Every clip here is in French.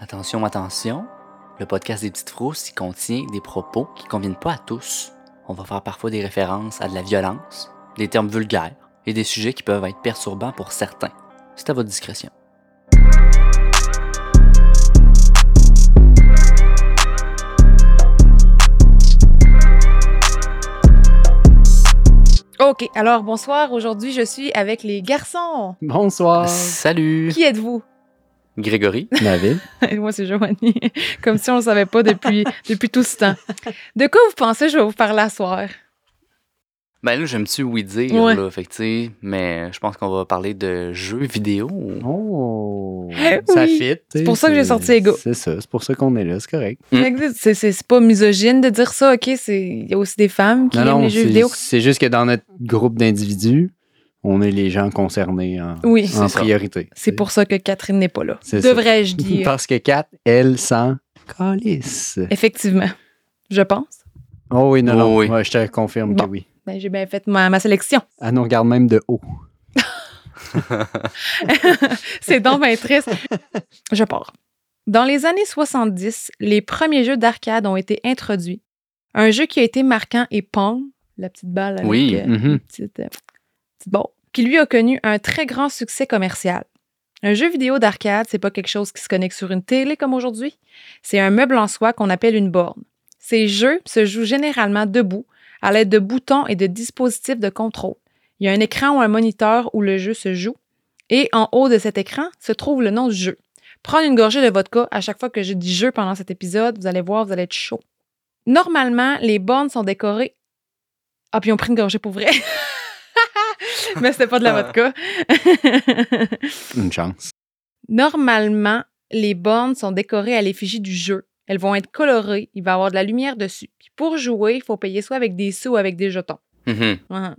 Attention, attention, le podcast des petites frousses il contient des propos qui conviennent pas à tous. On va faire parfois des références à de la violence, des termes vulgaires et des sujets qui peuvent être perturbants pour certains. C'est à votre discrétion. OK, alors bonsoir. Aujourd'hui, je suis avec les garçons. Bonsoir. Salut, Qui êtes-vous? Grégory. David. Et moi, c'est Joanie. Comme si on ne le savait pas depuis, depuis tout ce temps. De quoi vous pensez? Je vais vous parler à soir? Ben là, j'aime-tu oui dire, Ouais. là, fait que, tu sais, mais je pense qu'on va parler de jeux vidéo. Oh, Eh ça oui. fit. C'est pour ça que j'ai sorti gars. C'est ça, c'est pour ça qu'on est là, c'est correct. Mm. C'est c'est- c'est pas misogyne de dire ça, OK? c'est- Il y a aussi des femmes qui non, aiment non, les jeux vidéo. c'est juste que dans notre groupe d'individus, on est les gens concernés en, Oui, en priorité. c'est pour ça que Catherine n'est pas là. Devrais-je dire? Parce que Kat, elle s'en calisse. Effectivement. Je pense. Oh oui, non, Oh non. oui. Ouais, je te confirme Bon. que oui. Ben, J'ai bien fait ma, ma sélection. Elle nous regarde même de haut. C'est donc bien triste. Je pars. Dans les années 70, les premiers jeux d'arcade ont été introduits. Un jeu qui a été marquant est Pong, la petite balle avec Oui, euh, mhm. petite, euh, qui lui a connu un très grand succès commercial. Un jeu vidéo d'arcade, c'est pas quelque chose qui se connecte sur une télé comme aujourd'hui. C'est un meuble en soi qu'on appelle une borne. Ces jeux se jouent généralement debout, à l'aide de boutons et de dispositifs de contrôle. Il y a un écran ou un moniteur où le jeu se joue. Et en haut de cet écran se trouve le nom du jeu. Prendre une gorgée de vodka à chaque fois que je dis jeu pendant cet épisode, vous allez voir, vous allez être chaud. Normalement, les bornes sont décorées. Ah, puis on pris une gorgée pour vrai. Mais c'était pas de la vodka. Une chance. Normalement, les bornes sont décorées à l'effigie du jeu. Elles vont être colorées, il va y avoir de la lumière dessus. Puis pour jouer, il faut payer soit avec des sous ou avec des jetons. Mhm. Mhm.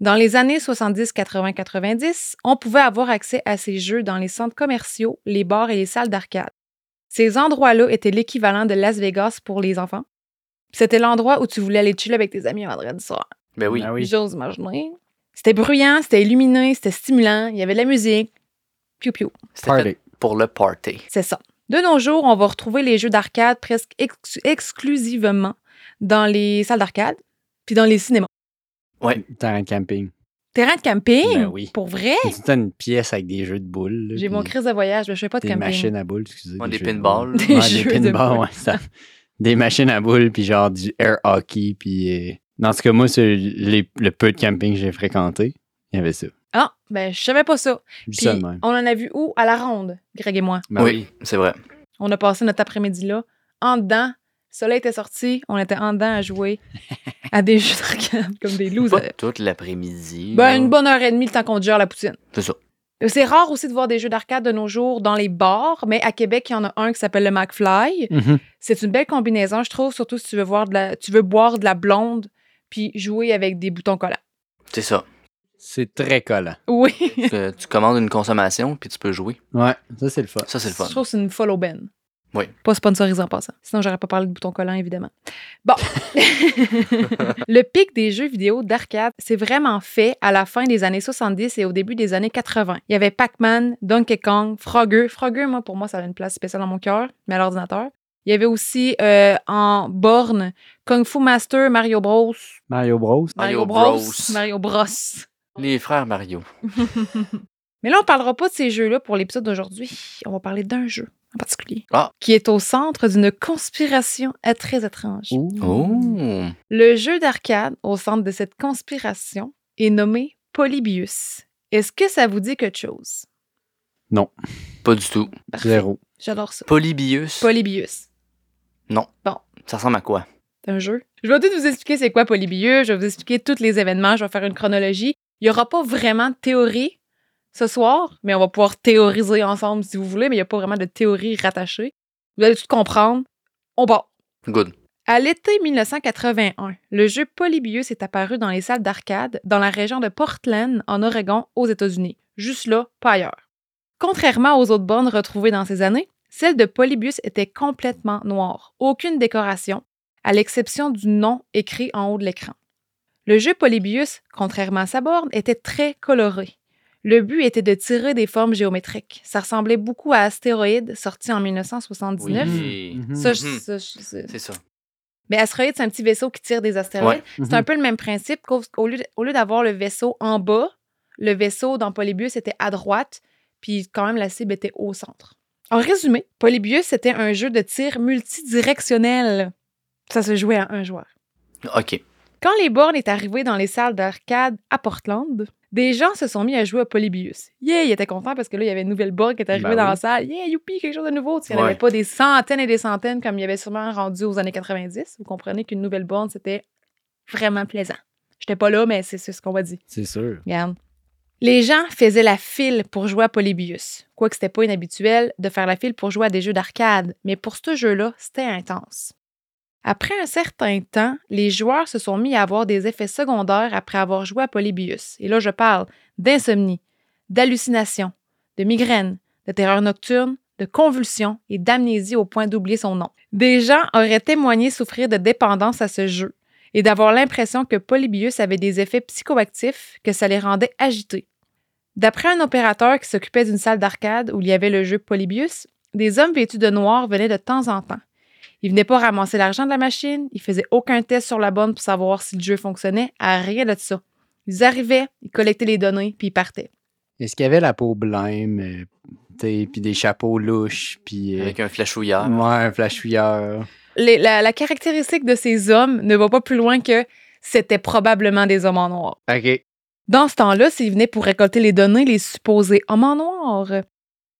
Dans les années 70, 80, 90, on pouvait avoir accès à ces jeux dans les centres commerciaux, les bars et les salles d'arcade. Ces endroits-là étaient l'équivalent de Las Vegas pour les enfants. Puis C'était l'endroit où tu voulais aller chiller avec tes amis vendredi soir. Ben oui. Ah oui. J'ose imaginer. C'était bruyant, c'était illuminé, c'était stimulant, il y avait de la musique. Piou piou. C'était fait pour le party. C'est ça. De nos jours, on va retrouver les jeux d'arcade presque ex- exclusivement dans les salles d'arcade puis dans les cinémas. Ouais. Terrain de camping. Terrain de camping? Ben oui. Pour vrai? C'est une pièce avec des jeux de boules. J'ai mon crise de voyage, mais je fais pas de Des camping. machines à boules, excusez. Ouais, des jeux de pinballs. Des Ouais, jeux de pinballs, boules. ouais, ça. Des machines à boules, puis genre du air hockey, puis... Dans ce cas, moi, c'est les- le peu de camping que j'ai fréquenté, il y avait ça. Ah, ben je savais pas ça. Puis, de on en a vu où? À la ronde, Greg et moi. Ben oui, c'est vrai. On a passé notre après-midi là, en dedans. Le soleil était sorti, on était en dedans à jouer à des jeux d'arcade comme des Pas losers. toute l'après-midi. Ben, une bonne heure et demie le temps qu'on gère la poutine. C'est ça. C'est rare aussi de voir des jeux d'arcade de nos jours dans les bars, mais à Québec, il y en a un qui s'appelle le McFly. Mhm. C'est une belle combinaison, je trouve, surtout si tu veux, voir de la, tu veux boire de la blonde puis jouer avec des boutons collants. C'est ça. C'est très collant. Oui. Tu commandes une consommation, puis tu peux jouer. Ouais, ça, c'est le fun. Ça, c'est le fun. Je trouve que c'est une folle aubaine. Oui. Pas sponsorisé en passant. Sinon, j'aurais pas parlé de boutons collants, évidemment. Bon. le pic des jeux vidéo d'arcade s'est vraiment fait à la fin des années 70 et au début des années 80. Il y avait Pac-Man, Donkey Kong, Frogger. Frogger, moi, pour moi, ça a une place spéciale dans mon cœur, mais à l'ordinateur. Il y avait aussi euh, en borne Kung Fu Master, Mario Bros. Mario Bros. Mario Bros. Mario Bros. Les frères Mario. Mais là, on parlera pas de ces jeux-là pour l'épisode d'aujourd'hui. On va parler d'un jeu en particulier. Ah. Qui est au centre d'une conspiration euh, très étrange. Oh! Le jeu d'arcade au centre de cette conspiration est nommé Polybius. Est-ce que ça vous dit quelque chose? Pas du tout. Parfait. Zéro. J'adore ça. Polybius? Polybius. Non. Bon. Ça ressemble à quoi? C'est un jeu. Je vais tout vous expliquer c'est quoi Polybius. Je vais vous expliquer tous les événements. Je vais faire une chronologie. Il n'y aura pas vraiment de théorie ce soir, mais on va pouvoir théoriser ensemble si vous voulez, mais il n'y a pas vraiment de théorie rattachée. Vous allez tout comprendre. On part. Good. À l'été 1981, le jeu Polybius est apparu dans les salles d'arcade dans la région de Portland, en Oregon, aux États-Unis. Juste là, pas ailleurs. Contrairement aux autres bornes retrouvées dans ces années, celle de Polybius était complètement noire, aucune décoration, à l'exception du nom écrit en haut de l'écran. Le jeu Polybius, contrairement à sa borne, était très coloré. Le but était de tirer des formes géométriques. Ça ressemblait beaucoup à Astéroïde, sorti en 1979. Oui. Mhm. Ça, je- Mhm. c'est- ça. Mais astéroïde, c'est un petit vaisseau qui tire des astéroïdes. Ouais. C'est un peu le même principe qu'au au lieu, au lieu d'avoir le vaisseau en bas, le vaisseau dans Polybius était à droite, puis quand même la cible était au centre. En résumé, Polybius c'était un jeu de tir multidirectionnel. Ça se jouait à un joueur. OK. Quand les bornes est arrivées dans les salles d'arcade à Portland, des gens se sont mis à jouer à Polybius. Yeah, ils étaient contents parce que là, il y avait une nouvelle borne qui est arrivée Ben dans oui. la salle. Yeah, youpi, quelque chose de nouveau. Il n'y en avait pas des centaines et des centaines comme il y avait sûrement rendu aux années 90. Vous comprenez qu'une nouvelle borne, c'était vraiment plaisant. J'étais pas là, mais c'est c'est ce qu'on m'a dit. C'est sûr. Regarde. Les gens faisaient la file pour jouer à Polybius. Quoique c'était pas inhabituel de faire la file pour jouer à des jeux d'arcade, mais pour ce jeu-là, c'était intense. Après un certain temps, les joueurs se sont mis à avoir des effets secondaires après avoir joué à Polybius. Et là, je parle d'insomnie, d'hallucination, de migraine, de terreur nocturne, de convulsions et d'amnésie au point d'oublier son nom. Des gens auraient témoigné souffrir de dépendance à ce jeu et d'avoir l'impression que Polybius avait des effets psychoactifs, que ça les rendait agités. D'après un opérateur qui s'occupait d'une salle d'arcade où il y avait le jeu Polybius, des hommes vêtus de noir venaient de temps en temps. Ils venaient pas ramasser l'argent de la machine, ils faisaient aucun test sur la bonne pour savoir si le jeu fonctionnait, à rien de ça. Ils arrivaient, ils collectaient les données, puis ils partaient. Est-ce qu'il y avait la peau blême, euh, puis des chapeaux louches, puis euh, Avec un flashouillard. ouais, un flashouilleur. Les- la, la caractéristique de ces hommes ne va pas plus loin que c'était probablement des hommes en noir. OK. Dans ce temps-là, s'ils venaient pour récolter les données, les supposés hommes en noir.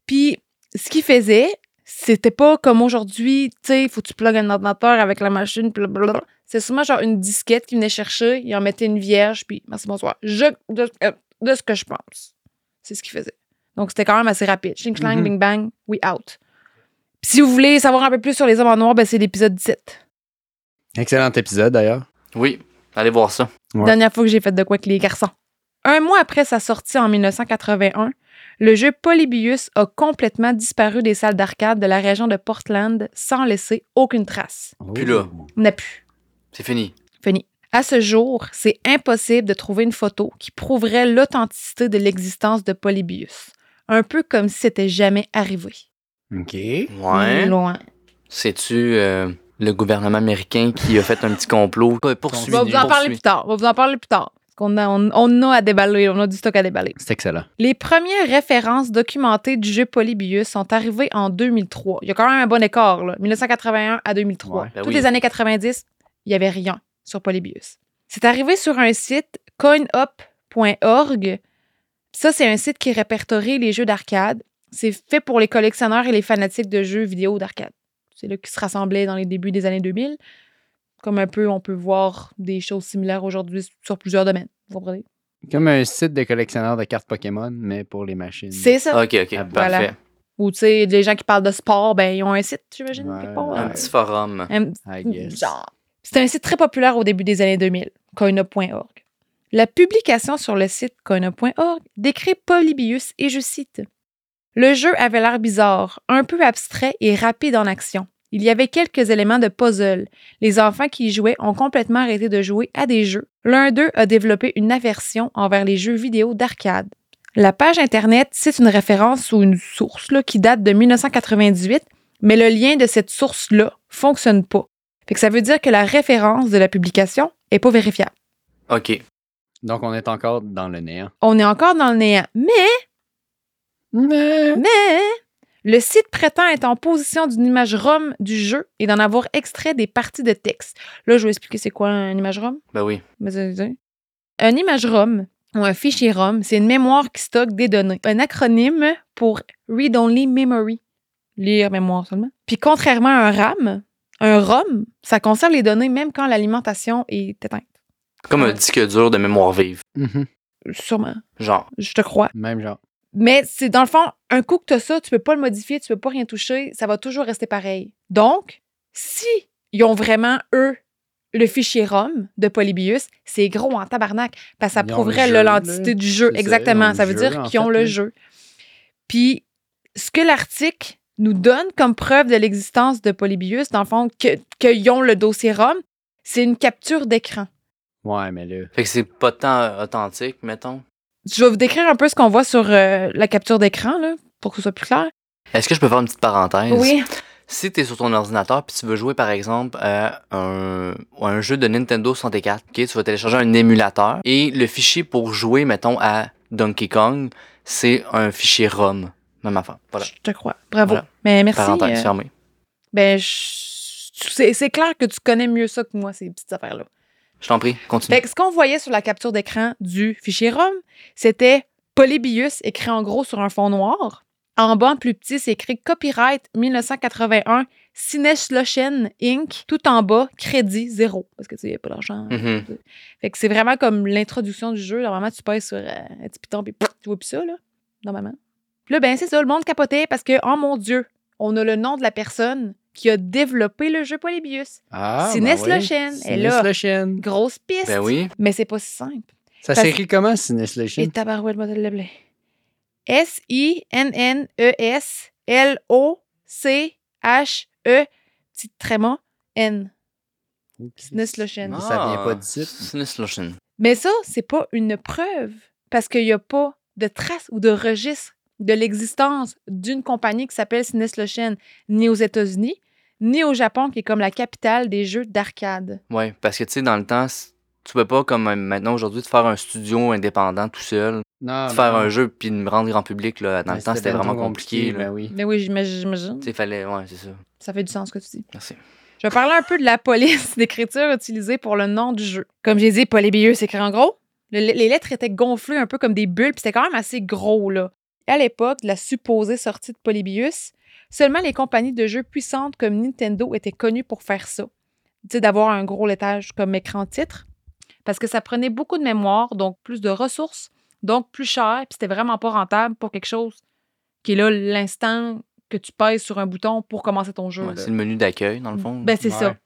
Puis, ce qu'ils faisaient, c'était pas comme aujourd'hui, tu sais, faut que tu plugues un ordinateur avec la machine, puis blablabla. C'est souvent genre une disquette qu'ils venaient chercher, ils en mettaient une vierge, puis merci, bonsoir. Je, de, euh, de ce que je pense. C'est ce qu'ils faisaient. Donc, c'était quand même assez rapide. Ching, Mhm. bing, bang, we out. Puis si vous voulez savoir un peu plus sur les hommes en noir, ben, c'est l'épisode 17. Excellent épisode, d'ailleurs. Oui, allez voir ça. Ouais. Dernière fois que j'ai fait de quoi avec les garçons. Un mois après sa sortie en 1981, le jeu Polybius a complètement disparu des salles d'arcade de la région de Portland sans laisser aucune trace. Puis là. On n'a plus. C'est fini. Fini. À ce jour, c'est impossible de trouver une photo qui prouverait l'authenticité de l'existence de Polybius. Un peu comme si c'était jamais arrivé. OK. Ouais. Loin. C'est-tu euh, le gouvernement américain qui a fait un petit complot? Poursuit. On va vous en parler plus tard. On va vous en parler plus tard. Parce qu'on a, on, on a à déballer. On a du stock à déballer. C'est excellent. Les premières références documentées du jeu Polybius sont arrivées en 2003. Il y a quand même un bon écart, là. 1981 à 2003. Ouais, ben Toutes oui. les années 90, il n'y avait rien sur Polybius. C'est arrivé sur un site coinup.org. Ça, c'est un site qui répertorie les jeux d'arcade. C'est fait pour les collectionneurs et les fanatiques de jeux vidéo d'arcade. C'est là qu'ils se rassemblaient dans les débuts des années 2000. Comme un peu, on peut voir des choses similaires aujourd'hui sur plusieurs domaines. Vous comprenez? Comme un site de collectionneur de cartes Pokémon, mais pour les machines. C'est ça. OK, OK, Ah, voilà. parfait. Ou, tu sais, les gens qui parlent de sport, ben, ils ont un site, j'imagine, Ouais, quelque part. ouais. Un petit forum. Un- I guess. genre. C'était un site très populaire au début des années 2000, coinup.org. La publication sur le site coinup.org décrit Polybius et je cite Le jeu avait l'air bizarre, un peu abstrait et rapide en action. Il y avait quelques éléments de puzzle. Les enfants qui y jouaient ont complètement arrêté de jouer à des jeux. L'un d'eux a développé une aversion envers les jeux vidéo d'arcade. La page Internet cite une référence ou une source là, qui date de 1998, mais le lien de cette source-là fonctionne pas. Fait que ça veut dire que la référence de la publication est pas vérifiable. OK. Donc, on est encore dans le néant. On est encore dans le néant. Mais, Mais... mais, le site prétend être en position d'une image ROM du jeu et d'en avoir extrait des parties de texte. Là, je vais expliquer c'est quoi une image ROM. Ben oui. Mais, euh, Un image ROM ou un fichier ROM, c'est une mémoire qui stocke des données. Un acronyme pour Read Only Memory. Lire mémoire seulement. Puis contrairement à un RAM, un ROM, ça conserve les données même quand l'alimentation est éteinte. Comme un disque dur de mémoire vive. Mhm. Sûrement. Genre. Je te crois. Même genre. Mais c'est dans le fond, un coup que tu as ça, tu peux pas le modifier, tu peux pas rien toucher, ça va toujours rester pareil. Donc, si ils ont vraiment, eux, le fichier ROM de Polybius, c'est gros en tabarnak, parce que ça prouverait le jeu, l'identité là. du jeu. Exactement. Ça, le veut jeu, dire qu'ils ont fait, le jeu. Puis, ce que l'article nous donne comme preuve de l'existence de Polybius, dans le fond, que- qu'ils ont le dossier ROM, c'est une capture d'écran. Ouais, mais là. Fait que c'est pas tant authentique, mettons. Je vais vous décrire un peu ce qu'on voit sur euh, la capture d'écran, là, pour que ce soit plus clair. Est-ce que je peux faire une petite parenthèse? Oui. Si tu es sur ton ordinateur puis tu veux jouer par exemple à un, à un jeu de Nintendo 64, ok, tu vas télécharger un émulateur et le fichier pour jouer, mettons, à Donkey Kong, c'est un fichier ROM. Même affaire. Voilà. Je te crois. Bravo. Voilà. Mais merci. Parenthèse euh, fermée. ben, je- c'est clair que tu connais mieux ça que moi, ces petites affaires-là. Je t'en prie, continue. Fait que ce qu'on voyait sur la capture d'écran du fichier ROM, c'était Polybius écrit en gros sur un fond noir. En bas, en plus petit, c'est écrit Copyright 1981 Sineslochen Inc. Tout en bas, crédit zéro. Parce que tu sais, il n'y a pas d'argent. Mhm. Fait que c'est vraiment comme l'introduction du jeu. Normalement, tu pèses sur euh, un petit piton, puis tu vois plus ça, là, normalement. Puis là, ben, c'est ça, le monde capotait parce que, oh mon Dieu, on a le nom de la personne qui a développé le jeu Polybius. Ah, Sinès ben oui. Lochen est Sinès là. Lochen. Grosse piste. Ben oui. Mais c'est pas si simple. Ça s'écrit comment, Sinès Et Lochen? tabarouette, le blé. S-I-N-N-E-S-L-O-C-H-E, petit tréma, N. Lochen. Ah. Ça vient pas d'ici. Sinislotion. Mais ça, c'est pas une preuve parce qu'il n'y a pas de trace ou de registre de l'existence d'une compagnie qui s'appelle Sinneslochen ni aux États-Unis, ni au Japon, qui est comme la capitale des jeux d'arcade. Ouais, parce que tu sais, dans le temps, tu peux pas, comme euh, maintenant aujourd'hui, te faire un studio indépendant tout seul, Non, te faire non. un jeu puis me rendre grand public. Là. Dans le temps, c'était vraiment compliqué. là. Ben oui. Mais oui, j'imagine. j'imagine. Tu sais, fallait. Ouais, c'est ça. Ça fait du sens ce que tu dis. Merci. Je vais parler un peu de la police d'écriture utilisée pour le nom du jeu. Comme j'ai dit, Polybius c'est écrit en gros. Le- les lettres étaient gonflées un peu comme des bulles, puis c'était quand même assez gros, là. À l'époque de la supposée sortie de Polybius, seulement les compagnies de jeux puissantes comme Nintendo étaient connues pour faire ça. Tu sais, d'avoir un gros lettrage comme écran titre. Parce que ça prenait beaucoup de mémoire, donc plus de ressources, donc plus cher, puis c'était vraiment pas rentable pour quelque chose qui est là l'instant que tu pèses sur un bouton pour commencer ton jeu. Ouais, c'est le menu d'accueil, dans le fond. Ben, c'est Ouais. ça.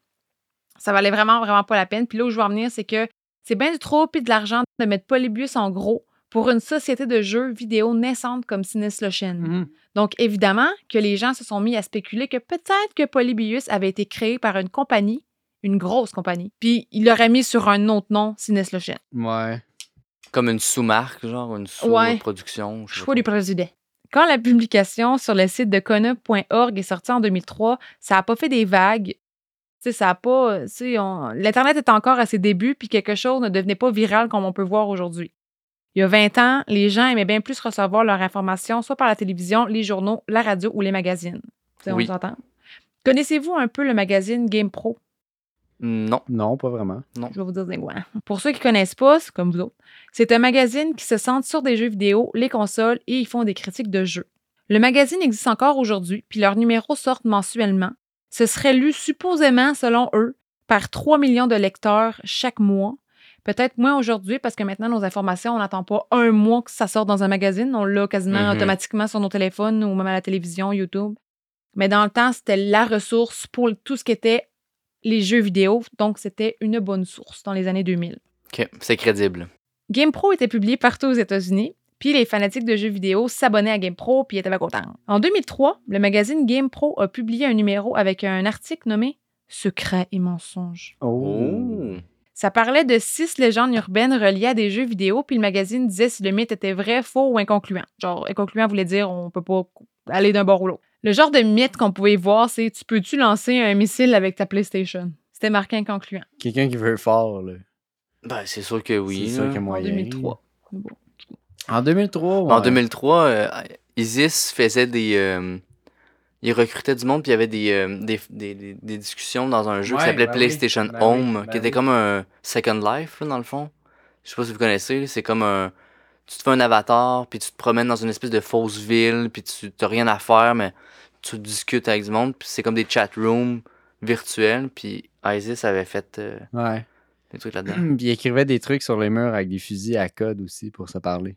Ça valait vraiment, vraiment pas la peine. Puis là où je veux en venir, c'est que c'est bien du trop puis de l'argent de mettre Polybius en gros pour une société de jeux vidéo naissante comme Sinneslochen. Mhm. Donc, évidemment, que les gens se sont mis à spéculer que peut-être que Polybius avait été créé par une compagnie, une grosse compagnie, puis il l'aurait mis sur un autre nom, Sinneslochen. Ouais. Comme une sous-marque, genre une Ouais. sous-production. je sais Choix du président. Quand la publication sur le site de Kona.org est sortie en 2003, ça n'a pas fait des vagues. Tu sais, ça a pas. tu sais, on- L'Internet est encore à ses débuts, puis quelque chose ne devenait pas viral comme on peut voir aujourd'hui. Il y a 20 ans, les gens aimaient bien plus recevoir leur information soit par la télévision, les journaux, la radio ou les magazines. Oui. On s'entend? Connaissez-vous un peu le magazine Game Pro? Non. Non, pas vraiment. Je vais vous dire des. Pour ceux qui connaissent pas, c'est comme vous autres, c'est un magazine qui se centre sur des jeux vidéo, les consoles et ils font des critiques de jeux. Le magazine existe encore aujourd'hui, puis leurs numéros sortent mensuellement. Ce serait lu supposément, selon eux, par 3 millions de lecteurs chaque mois. Peut-être moins aujourd'hui parce que maintenant, nos informations, on n'attend pas un mois que ça sorte dans un magazine. On l'a quasiment Mhm. automatiquement sur nos téléphones ou même à la télévision, YouTube. Mais dans le temps, c'était la ressource pour tout ce qui était les jeux vidéo. Donc, c'était une bonne source dans les années 2000. Ok, c'est crédible. GamePro était publié partout aux États-Unis, puis les fanatiques de jeux vidéo s'abonnaient à GamePro puis étaient contents. En 2003, le magazine GamePro a publié un numéro avec un article nommé Secrets et mensonges. Oh. Ça parlait de six légendes urbaines reliées à des jeux vidéo, puis le magazine disait si le mythe était vrai, faux ou inconcluant. Genre, inconcluant voulait dire on peut pas aller d'un bord ou l'autre. Le genre de mythe qu'on pouvait voir, c'est tu peux-tu lancer un missile avec ta PlayStation? C'était marqué inconcluant. Quelqu'un qui veut fort, là. Ben, c'est sûr que oui. C'est sûr y a En moyen. 2003. Bon. En 2003, ouais. En 2003, euh, Isis faisait des. euh, il recrutait du monde, puis il y avait des, euh, des, des, des- des discussions dans un jeu Ouais, qui s'appelait ben oui, PlayStation ben Home, ben qui était oui. comme un Second Life, là, dans le fond. Je sais pas si vous connaissez, c'est comme un. Tu te fais un avatar, puis tu te promènes dans une espèce de fausse ville, puis tu n'as rien à faire, mais tu discutes avec du monde, puis c'est comme des chat rooms virtuels, puis Isis avait fait euh, Ouais. des trucs là-dedans. Puis il écrivait des trucs sur les murs avec des fusils à code aussi pour se parler.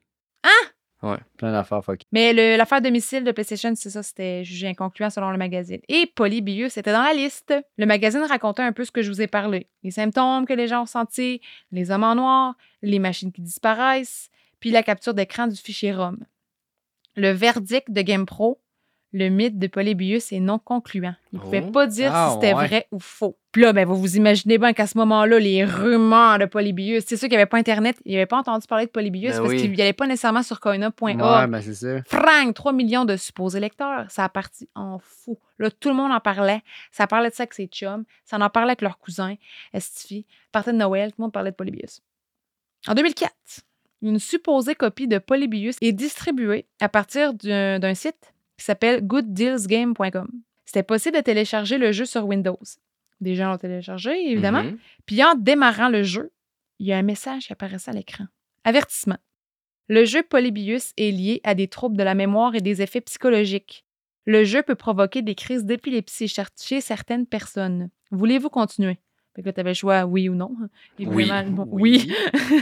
Ah! Ouais. Plein d'affaires fuck. Mais le- l'affaire de missile de PlayStation, c'est ça, c'était jugé inconcluant selon le magazine. Et Polybius était dans la liste. Le magazine racontait un peu ce que je vous ai parlé. Les symptômes que les gens ont sentis, les hommes en noir, les machines qui disparaissent, puis la capture d'écran du fichier ROM. Le verdict de GamePro, le mythe de Polybius est non concluant. Il ne pouvait Oh. pas dire Ah, si c'était ouais. vrai ou faux. Puis là, ben, vous vous imaginez bien qu'à ce moment-là, les rumeurs de Polybius, c'est sûr qu'il n'y avait pas Internet, il n'avait pas entendu parler de Polybius Ben parce oui. qu'il n'y allait pas nécessairement sur coinup.org. Ouais, ben c'est ça. Frank, 3 millions de supposés lecteurs. Ça a parti en fou. Là, tout le monde en parlait. Ça parlait de ça avec ses chums. Ça en parlait avec leurs cousins. Estifi. Partait de Noël. Tout le monde parlait de Polybius. En 2004, une supposée copie de Polybius est distribuée à partir d'un site qui s'appelle gooddealsgame.com. C'était possible de télécharger le jeu sur Windows. Des gens l'ont téléchargé, évidemment. Mhm. Puis en démarrant le jeu, il y a un message qui apparaissait à l'écran. Avertissement. Le jeu Polybius est lié à des troubles de la mémoire et des effets psychologiques. Le jeu peut provoquer des crises d'épilepsie chez certaines personnes. Voulez-vous continuer? Fait que là, tu avais le choix oui ou non. Évidemment, bon, oui.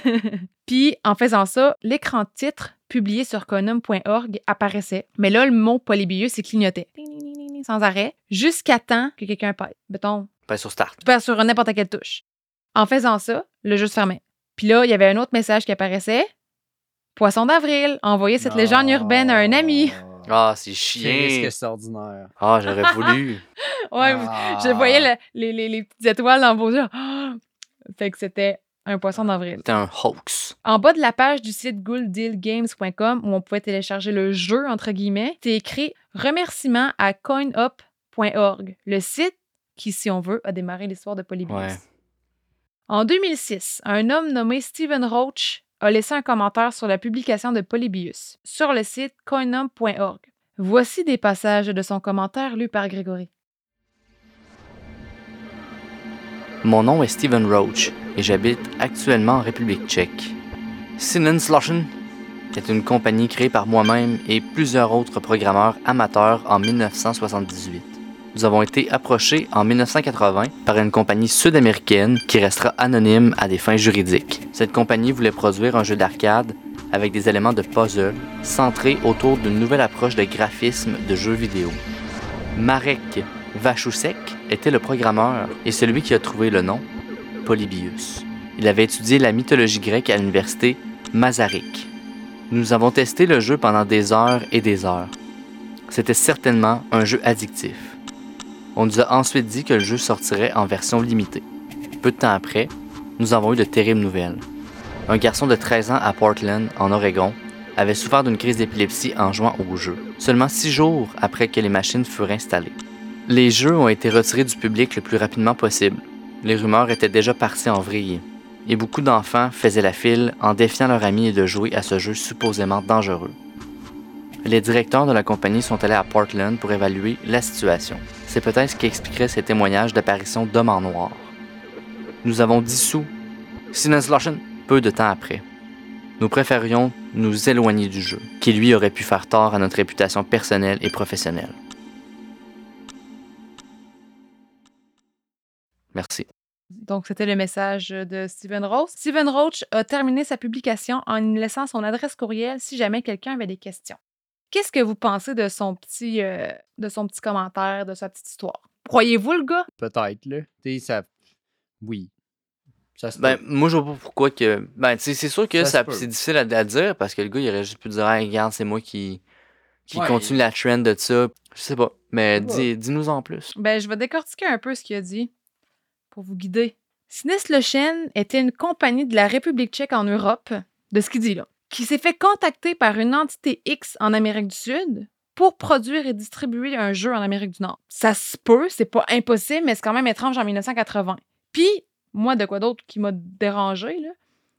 Puis, en faisant ça, l'écran titre publié sur conum.org apparaissait. Mais là, le mot Polybius, il clignotait. Sans arrêt, jusqu'à temps que quelqu'un pète. Mettons, Ben, sur Start. tu sur n'importe quelle touche. En faisant ça, le jeu se fermait. Puis là, il y avait un autre message qui apparaissait. Poisson d'avril, envoyer cette légende urbaine à un ami. Ah, c'est C'est chiant. risque extraordinaire. Ah, j'aurais voulu. Ouais, Ah. je voyais le- les, les- les petites étoiles dans vos yeux. Ah! Fait que c'était un poisson d'avril. C'était un hoax. En bas de la page du site gouldealgames.com où on pouvait télécharger le jeu, entre guillemets, c'est écrit remerciement à coinup.org, le site qui, si on veut, a démarré l'histoire de Polybius. Ouais. En 2006, un homme nommé Stephen Roach a laissé un commentaire sur la publication de Polybius sur le site coinum.org. Voici des passages de son commentaire lus par Grégory. Mon nom est Steven Roach et j'habite actuellement en République tchèque. Sinenslochen est une compagnie créée par moi-même et plusieurs autres programmeurs amateurs en 1978. Nous avons été approchés en 1980 par une compagnie sud-américaine qui restera anonyme à des fins juridiques. Cette compagnie voulait produire un jeu d'arcade avec des éléments de puzzle centrés autour d'une nouvelle approche de graphisme de jeux vidéo. Marek Vachusek était le programmeur et celui qui a trouvé le nom Polybius. Il avait étudié la mythologie grecque à l'université Masaryk. Nous avons testé le jeu pendant des heures et des heures. C'était certainement un jeu addictif. On nous a ensuite dit que le jeu sortirait en version limitée. Peu de temps après, nous avons eu de terribles nouvelles. Un garçon de 13 ans à Portland, en Oregon, avait souffert d'une crise d'épilepsie en jouant au jeu, seulement six jours après que les machines furent installées. Les jeux ont été retirés du public le plus rapidement possible. Les rumeurs étaient déjà parties en vrille, et beaucoup d'enfants faisaient la file en défiant leurs amis de jouer à ce jeu supposément dangereux. Les directeurs de la compagnie sont allés à Portland pour évaluer la situation. C'est peut-être ce qui expliquerait ces témoignages d'apparition d'hommes en noir. Nous avons dissous Sinneslochen peu de temps après. Nous préférions nous éloigner du jeu, qui lui aurait pu faire tort à notre réputation personnelle et professionnelle. Merci. Donc, c'était le message de Stephen Roach. Stephen Roach a terminé sa publication en laissant son adresse courriel si jamais quelqu'un avait des questions. Qu'est-ce que vous pensez de son petit, euh, de son petit commentaire, de sa petite histoire? Croyez-vous le gars? Peut-être, là. Tu sais, ça. Oui. Ça se Ben, moi, je vois pas pourquoi que. Ben, tu sais, c'est sûr que Ça c'est difficile à, à dire parce que le gars, il aurait juste pu dire, hey, regarde, c'est moi qui, qui Ouais. continue la trend de ça. Je sais pas. Mais Ouais. dis, dis-nous en plus. Ben, je vais décortiquer un peu ce qu'il a dit pour vous guider. Sineslochen était une compagnie de la République tchèque en Europe, de ce qu'il dit là, qui s'est fait contacter par une entité X en Amérique du Sud pour produire et distribuer un jeu en Amérique du Nord. Ça se peut, c'est pas impossible, mais c'est quand même étrange en 1980. Puis, moi, de quoi d'autre qui m'a dérangé, là,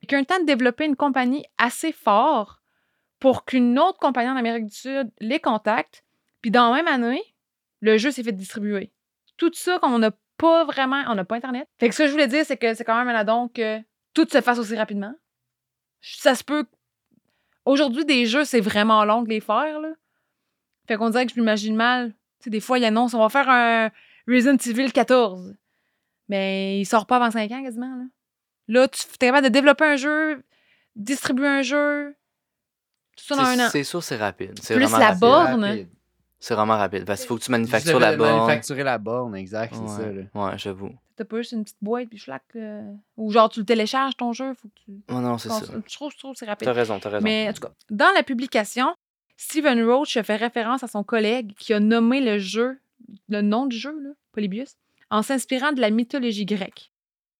qu'un temps de développer une compagnie assez fort pour qu'une autre compagnie en Amérique du Sud les contacte, puis dans la même année, le jeu s'est fait distribuer. Tout ça, qu'on n'a pas vraiment, on n'a pas Internet. Fait que ce que je voulais dire, c'est que c'est quand même un addon que tout se fasse aussi rapidement. Ça se peut. Aujourd'hui, des jeux, c'est vraiment long de les faire, là. Fait qu'on dirait que je m'imagine mal. Tu sais, des fois, ils annoncent, on va faire un Resident Evil 14. Mais il sort pas avant 5 ans, quasiment, là. Là, tu es capable de développer un jeu, distribuer un jeu, tout ça dans C'est- un an. C'est sûr, c'est rapide. C'est Plus vraiment la rapide. borne. Rapide. C'est vraiment rapide. Parce qu'il faut que tu manufactures la borne. Manufacturer la borne, exact, c'est ça, là. Ouais, ouais j'avoue. T'as pas juste une petite boîte, puis schlac. euh, Ou genre, tu le télécharges, ton jeu, faut que tu. Oh non, c'est ça. Je trouve, je trouve que c'est rapide. T'as raison, t'as raison. Mais en tout cas, dans la publication, Stephen Roach fait référence à son collègue qui a nommé le jeu, le nom du jeu, là, Polybius, en s'inspirant de la mythologie grecque.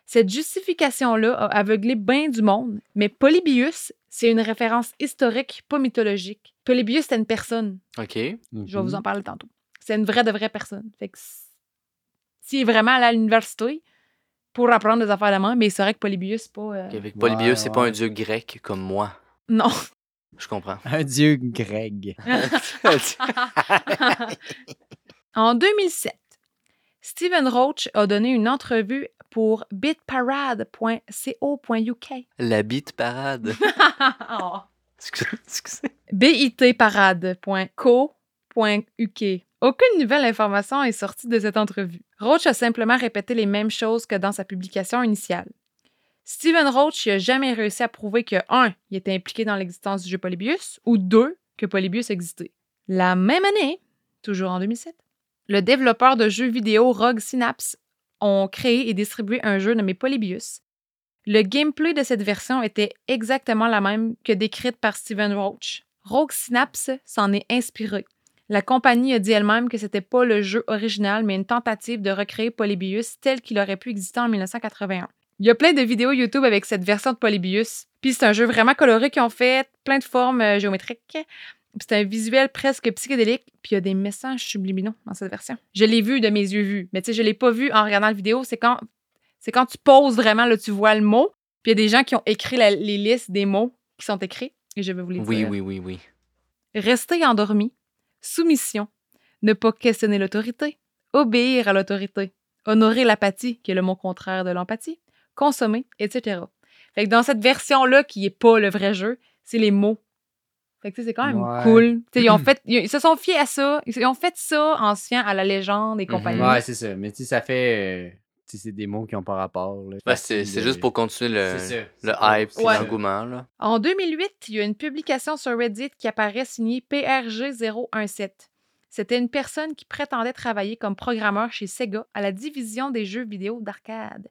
Cette justification-là a aveuglé bien du monde, mais Polybius, c'est une référence historique, pas mythologique. Polybius, c'était une personne. OK. Je vais vous en parler tantôt. C'est une vraie de vraie personne. Fait que s- s'il est vraiment allé à l'université pour apprendre des affaires de main, mais c'est vrai que Polybius, c'est pas. euh, Avec Polybius, Ouais, c'est pas un dieu grec comme moi. Non. Je comprends. Un dieu Greg. en 2007, Stephen Roach a donné une entrevue pour bitparade.co.uk. La bite parade. Oh. Bitparade.co.uk. Aucune nouvelle information est sortie de cette entrevue. Roach a simplement répété les mêmes choses que dans sa publication initiale. Stephen Roach n'a jamais réussi à prouver que, un, il était impliqué dans l'existence du jeu Polybius, ou deux, que Polybius existait. La même année, toujours en 2007, le développeur de jeux vidéo Rogue Synapse ont créé et distribué un jeu nommé Polybius. Le gameplay de cette version était exactement la même que décrite par Stephen Roach. Rogue Synapse s'en est inspiré. La compagnie a dit elle-même que c'était pas le jeu original, mais une tentative de recréer Polybius tel qu'il aurait pu exister en 1981. Il y a plein de vidéos YouTube avec cette version de Polybius. Puis c'est un jeu vraiment coloré qu'ils ont fait, plein de formes euh, géométriques. Puis c'est un visuel presque psychédélique. Puis il y a des messages subliminaux dans cette version. Je l'ai vu de mes yeux vus, mais tu sais, je l'ai pas vu en regardant la vidéo. C'est quand, c'est quand tu poses vraiment, là, tu vois le mot. Puis il y a des gens qui ont écrit la- les listes des mots qui sont écrits. Et je vais vous les Oui, dire. oui, oui, oui. Rester endormi, soumission, ne pas questionner l'autorité, obéir à l'autorité, honorer l'apathie, qui est le mot contraire de l'empathie, consommer, etc. Fait que dans cette version-là, qui est pas le vrai jeu, c'est les mots. Fait que c'est quand même Ouais. cool. Ils, ont fait, ils, ils se sont fiés à ça. Ils ont fait ça en se fiant à la légende et Mhm. compagnie. Ouais, c'est ça. Mais tu sais, ça fait. C'est des mots qui n'ont pas rapport. Ben, c'est c'est juste pour continuer le, le hype et Ouais. l'engouement. là. En 2008, il y a une publication sur Reddit qui apparaît signée PRG017. C'était une personne qui prétendait travailler comme programmeur chez Sega à la division des jeux vidéo d'arcade.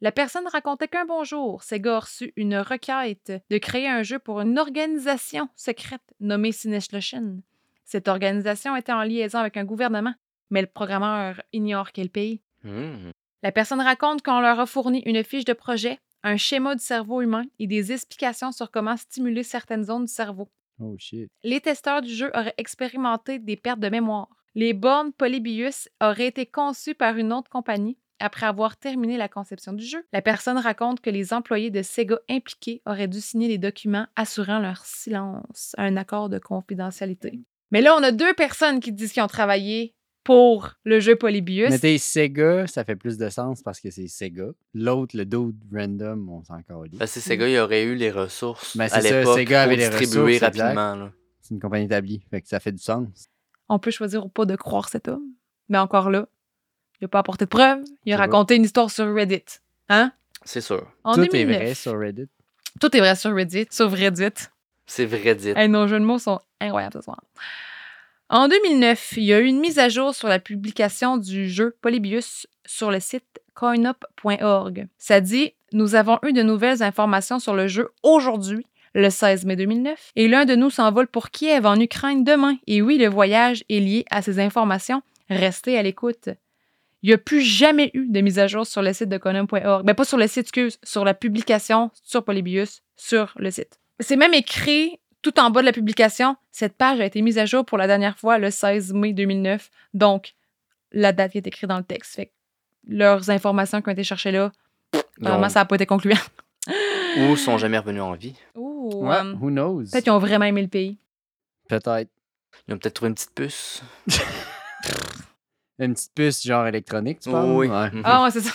La personne racontait qu'un bonjour, Sega a reçu une requête de créer un jeu pour une organisation secrète nommée Sineshlochen. Cette organisation était en liaison avec un gouvernement, mais le programmeur ignore quel pays. Hmm. La personne raconte qu'on leur a fourni une fiche de projet, un schéma du cerveau humain et des explications sur comment stimuler certaines zones du cerveau. Oh shit. Les testeurs du jeu auraient expérimenté des pertes de mémoire. Les bornes Polybius auraient été conçues par une autre compagnie après avoir terminé la conception du jeu. La personne raconte que les employés de Sega impliqués auraient dû signer des documents assurant leur silence, un accord de confidentialité. Mais là, on a deux personnes qui disent qu'ils ont travaillé pour le jeu Polybius. Mais t'es Sega, ça fait plus de sens parce que c'est Sega. L'autre, le dude random, on s'en calisse. Parce que Sega, il aurait eu les ressources Ben, à c'est ça, l'époque Sega avait les distribuer ressources, rapidement. là. C'est une compagnie établie. Fait que ça fait du sens. On peut choisir ou pas de croire cet homme. Mais encore là, il n'a pas apporté de preuves. Il a vrai. raconté une histoire sur Reddit. Hein? C'est sûr. En Tout 2009. est vrai sur Reddit. Tout est vrai sur Reddit. Sur Reddit. C'est vrai dit. Hey, nos jeux de mots sont incroyables ce soir. En 2009, il y a eu une mise à jour sur la publication du jeu Polybius sur le site coinup.org. Ça dit Nous avons eu de nouvelles informations sur le jeu aujourd'hui, le 16 mai 2009, et l'un de nous s'envole pour Kiev en Ukraine demain. Et oui, le voyage est lié à ces informations. Restez à l'écoute. Il n'y a plus jamais eu de mise à jour sur le site de coinup.org. Ben, pas sur le site, excuse, sur la publication sur Polybius sur le site. C'est même écrit tout en bas de la publication, cette page a été mise à jour pour la dernière fois le 16 mai 2009. Donc, la date qui est écrite dans le texte. Fait que leurs informations qui ont été cherchées là, vraiment, ça n'a pas été concluant. Ou sont jamais revenus en vie. Ouh, Ouais, um, who knows? peut-être qu'ils ont vraiment aimé le pays. Peut-être. Ils ont peut-être trouvé une petite puce. Une petite puce genre électronique, tu parles? Oui. Ouais. Ah ouais, c'est ça.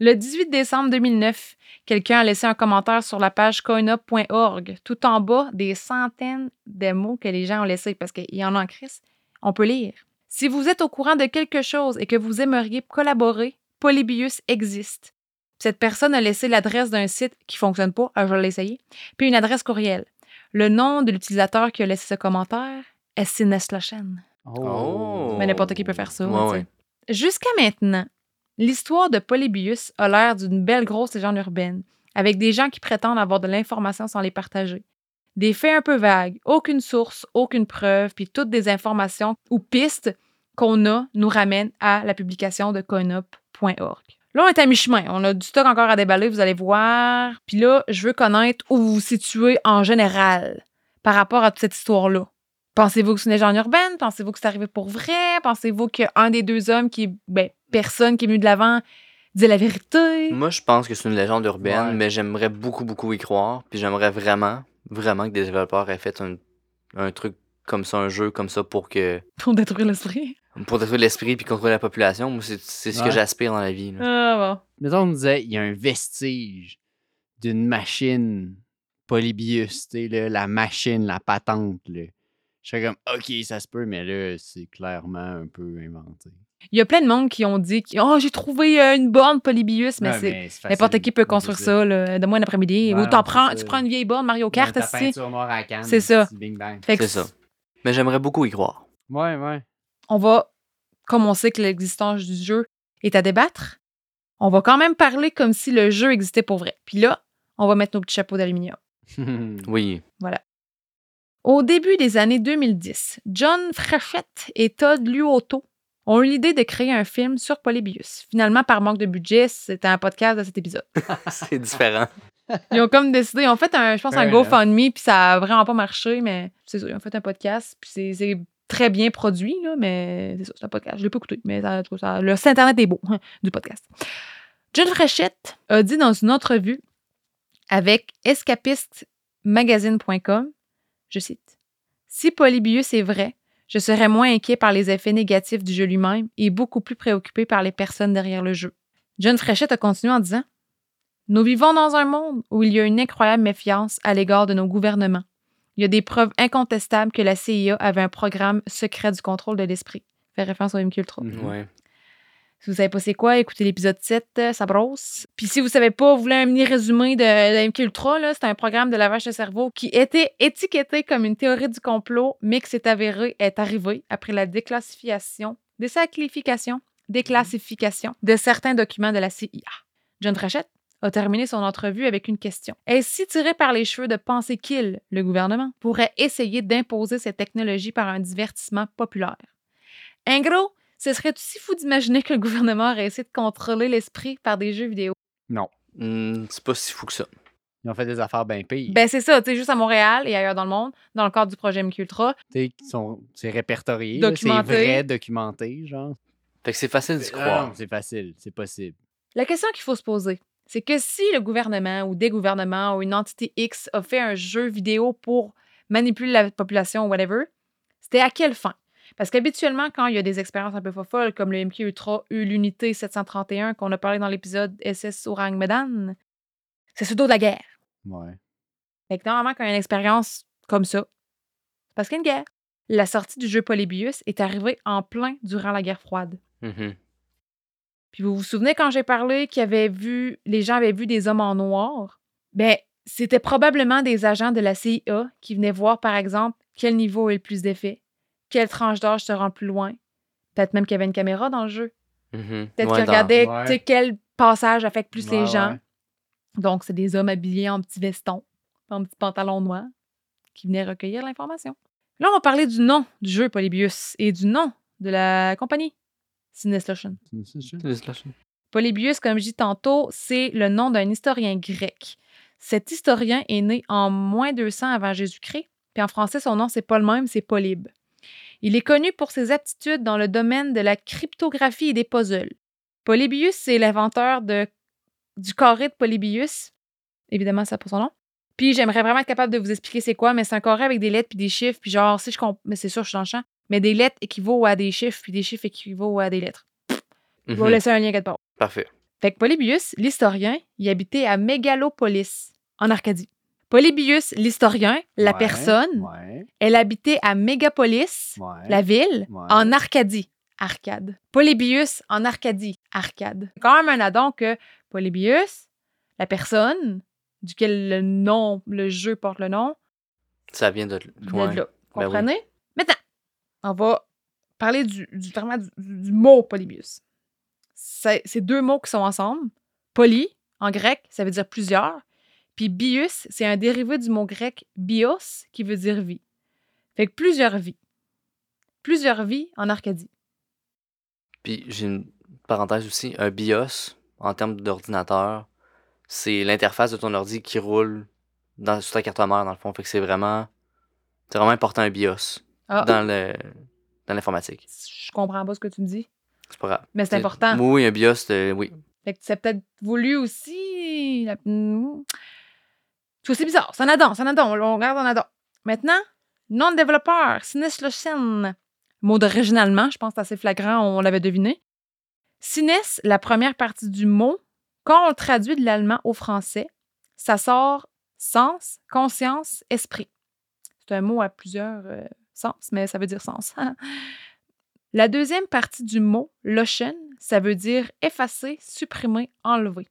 Le 18 décembre 2009, quelqu'un a laissé un commentaire sur la page coinup.org. Tout en bas, des centaines de mots que les gens ont laissés parce qu'il y en a en crise. On peut lire. Si vous êtes au courant de quelque chose et que vous aimeriez collaborer, Polybius existe. Cette personne a laissé l'adresse d'un site qui fonctionne pas, alors je vais l'essayer, puis une adresse courriel. Le nom de l'utilisateur qui a laissé ce commentaire est Sineslashen. Oh. Mais n'importe qui peut faire ça. Ouais, ouais. Jusqu'à maintenant, l'histoire de Polybius a l'air d'une belle grosse légende urbaine, avec des gens qui prétendent avoir de l'information sans les partager. Des faits un peu vagues, aucune source, aucune preuve, puis toutes des informations ou pistes qu'on a nous ramènent à la publication de Coinup Là, on est à mi-chemin. On a du stock encore à déballer, vous allez voir. Puis là, je veux connaître où vous vous situez en général par rapport à toute cette histoire-là. Pensez-vous que c'est une légende urbaine? Pensez-vous que c'est arrivé pour vrai? Pensez-vous qu'un des deux hommes qui, ben, personne qui est venu de l'avant dit la vérité? Moi, je pense que c'est une légende urbaine, Ouais. mais j'aimerais beaucoup, beaucoup y croire. Puis j'aimerais vraiment, vraiment que des développeurs aient fait un, un truc comme ça, un jeu comme ça pour que Pour détruire l'esprit. pour détruire l'esprit puis contrôler la population. Moi, c'est c'est ce que j'aspire dans la vie. Ah, bon. Mettons, on disait, il y a un vestige d'une machine Polybius, tu sais, là, la machine, la patente, là. Je serais comme, OK, ça se peut, mais là, c'est clairement un peu inventé. Il y a plein de monde qui ont dit que, Oh, j'ai trouvé euh, une borne Polybius, mais Ouais, c'est. N'importe qui peut construire ça, là, de moi un après-midi. Ouais, Ou t'en prends, tu prends une vieille borne Mario Kart, aussi. C'est ça. C'est ça. Mais j'aimerais beaucoup y croire. Ouais, ouais. on va, comme on sait que l'existence du jeu est à débattre, on va quand même parler comme si le jeu existait pour vrai. Puis là, on va mettre nos petits chapeaux d'aluminium. Oui. Au début des années 2010, John Frechette et Todd Luoto ont eu l'idée de créer un film sur Polybius. Finalement, par manque de budget, c'était un podcast de cet épisode. c'est différent. Ils ont comme décidé, ils ont fait un, je pense, un GoFundMe, puis ça a vraiment pas marché, mais c'est ça, ils ont fait un podcast, puis c'est- c'est très bien produit, là, mais c'est ça, c'est un podcast. Je l'ai pas écouté, mais ça, ça- le site internet est beau, hein, du podcast. John Frechette a dit dans une entrevue avec escapistmagazine.com, je cite, Si Polybius est vrai, je serais moins inquiet par les effets négatifs du jeu lui-même et beaucoup plus préoccupé par les personnes derrière le jeu. John Frechette a continué en disant nous vivons dans un monde où il y a une incroyable méfiance à l'égard de nos gouvernements. Il y a des preuves incontestables que la CIA avait un programme secret du contrôle de l'esprit. Fait référence au MK Ultra. Mhm. Ouais. Si vous savez pas c'est quoi, écoutez l'épisode 7, euh, ça brosse. Puis si vous savez pas, vous voulez un mini résumé de, de MK Ultra, c'est un programme de lavage de cerveau qui était étiqueté comme une théorie du complot, mais qui s'est avéré être arrivé après la déclassification, déclassification, déclassification de certains documents de la CIA. John Frechette a terminé son entrevue avec une question. Est-ce si tiré par les cheveux de penser qu'il, le gouvernement, pourrait essayer d'imposer cette technologie par un divertissement populaire? En gros, ce serait aussi fou d'imaginer que le gouvernement aurait essayé de contrôler l'esprit par des jeux vidéo. Non. Hmm, c'est pas si fou que ça. Ils ont fait des affaires bien pires. Ben c'est ça, tu sais, juste à Montréal et ailleurs dans le monde, dans le cadre du projet MQ Ultra. Tu sais, qui sont- c'est répertorié. C'est Documenté. vrai, documenté, genre. Fait que c'est facile d'y croire. C'est facile, c'est possible. La question qu'il faut se poser, c'est que si le gouvernement ou des gouvernements ou une entité X a fait un jeu vidéo pour manipuler la population ou whatever, c'était à quelle fin? Parce qu'habituellement, quand il y a des expériences un peu folles, comme le MQ Ultra eu l'unité 731 qu'on a parlé dans l'épisode SS Orang Medan, c'est sur le dos de la guerre. Ouais. Fait que normalement, quand il y a une expérience comme ça, c'est parce qu'il y a une guerre. La sortie du jeu Polybius est arrivée en plein durant la guerre froide. Mhm. Puis vous vous souvenez quand j'ai parlé qu'il y avait vu, les gens avaient vu des hommes en noir? Ben, c'était probablement des agents de la CIA qui venaient voir, par exemple, quel niveau est le plus d'effet, quelle tranche d'âge se rend plus loin? Peut-être même qu'il y avait une caméra dans le jeu. Mhm. Peut-être Ouais, qu'ils dans- regardaient ouais. tu sais, quel passage affecte plus Ouais, les gens. ouais. Donc, c'est des hommes habillés en petits vestons, en petits pantalons noirs, qui venaient recueillir l'information. Là, on va parler du nom du jeu Polybius et du nom de la compagnie. Polybius, comme je dis tantôt, c'est le nom d'un historien grec. Cet historien est né en moins 200 avant Jésus-Christ, puis en français, son nom, c'est pas le même, c'est Polybe. Il est connu pour ses aptitudes dans le domaine de la cryptographie et des puzzles. Polybius, c'est l'inventeur de, du carré de Polybius. Évidemment, ça pour son nom. Puis j'aimerais vraiment être capable de vous expliquer c'est quoi, mais c'est un carré avec des lettres puis des chiffres, puis genre, si je comp... mais c'est sûr, je suis dans le champ, mais des lettres équivaut à des chiffres, puis des chiffres équivaut à des lettres. Je vais Mhm. laisser un lien quelque part. Parfait. Fait que Polybius, l'historien, il habitait à Mégalopolis, en Arcadie. Polybius, l'historien, la Ouais, personne, Ouais. elle habitait à Mégapolis, Ouais. la ville, en Arcadie, Arcade. Polybius en Arcadie, Arcade. Quand même un addon que Polybius, la personne, duquel le nom, le jeu porte le nom, Ça vient de, ouais. là. oui. Comprenez? Maintenant, on va parler du, du- vraiment du, du mot Polybius. C'est deux mots qui sont ensemble. Poly, en grec, ça veut dire plusieurs. Puis bius, c'est un dérivé du mot grec bios, qui veut dire vie. Fait que plusieurs vies. Plusieurs vies en Arcadie. Puis j'ai une parenthèse aussi, un BIOS, en termes d'ordinateur, c'est l'interface de ton ordi qui roule dans, sur ta carte mère, dans le fond. Fait que c'est vraiment, c'est vraiment important un BIOS Ah, dans le dans l'informatique. je comprends pas ce que tu me dis. C'est pas grave. Mais c'est important. Oui, un BIOS, euh, oui. Fait que as peut-être voulu aussi. La- Hmm. C'est bizarre. C'est un addon, c'est un addon. On regarde un addon. Maintenant, nom de développeur, Sinus Lochen. Mot d'originalement, je pense que c'est assez flagrant, on l'avait deviné. Sinus, la première partie du mot, quand on le traduit de l'allemand au français, ça sort sens, conscience, esprit. C'est un mot à plusieurs euh, sens, mais ça veut dire sens. La deuxième partie du mot, lochen, ça veut dire effacer, supprimer, enlever.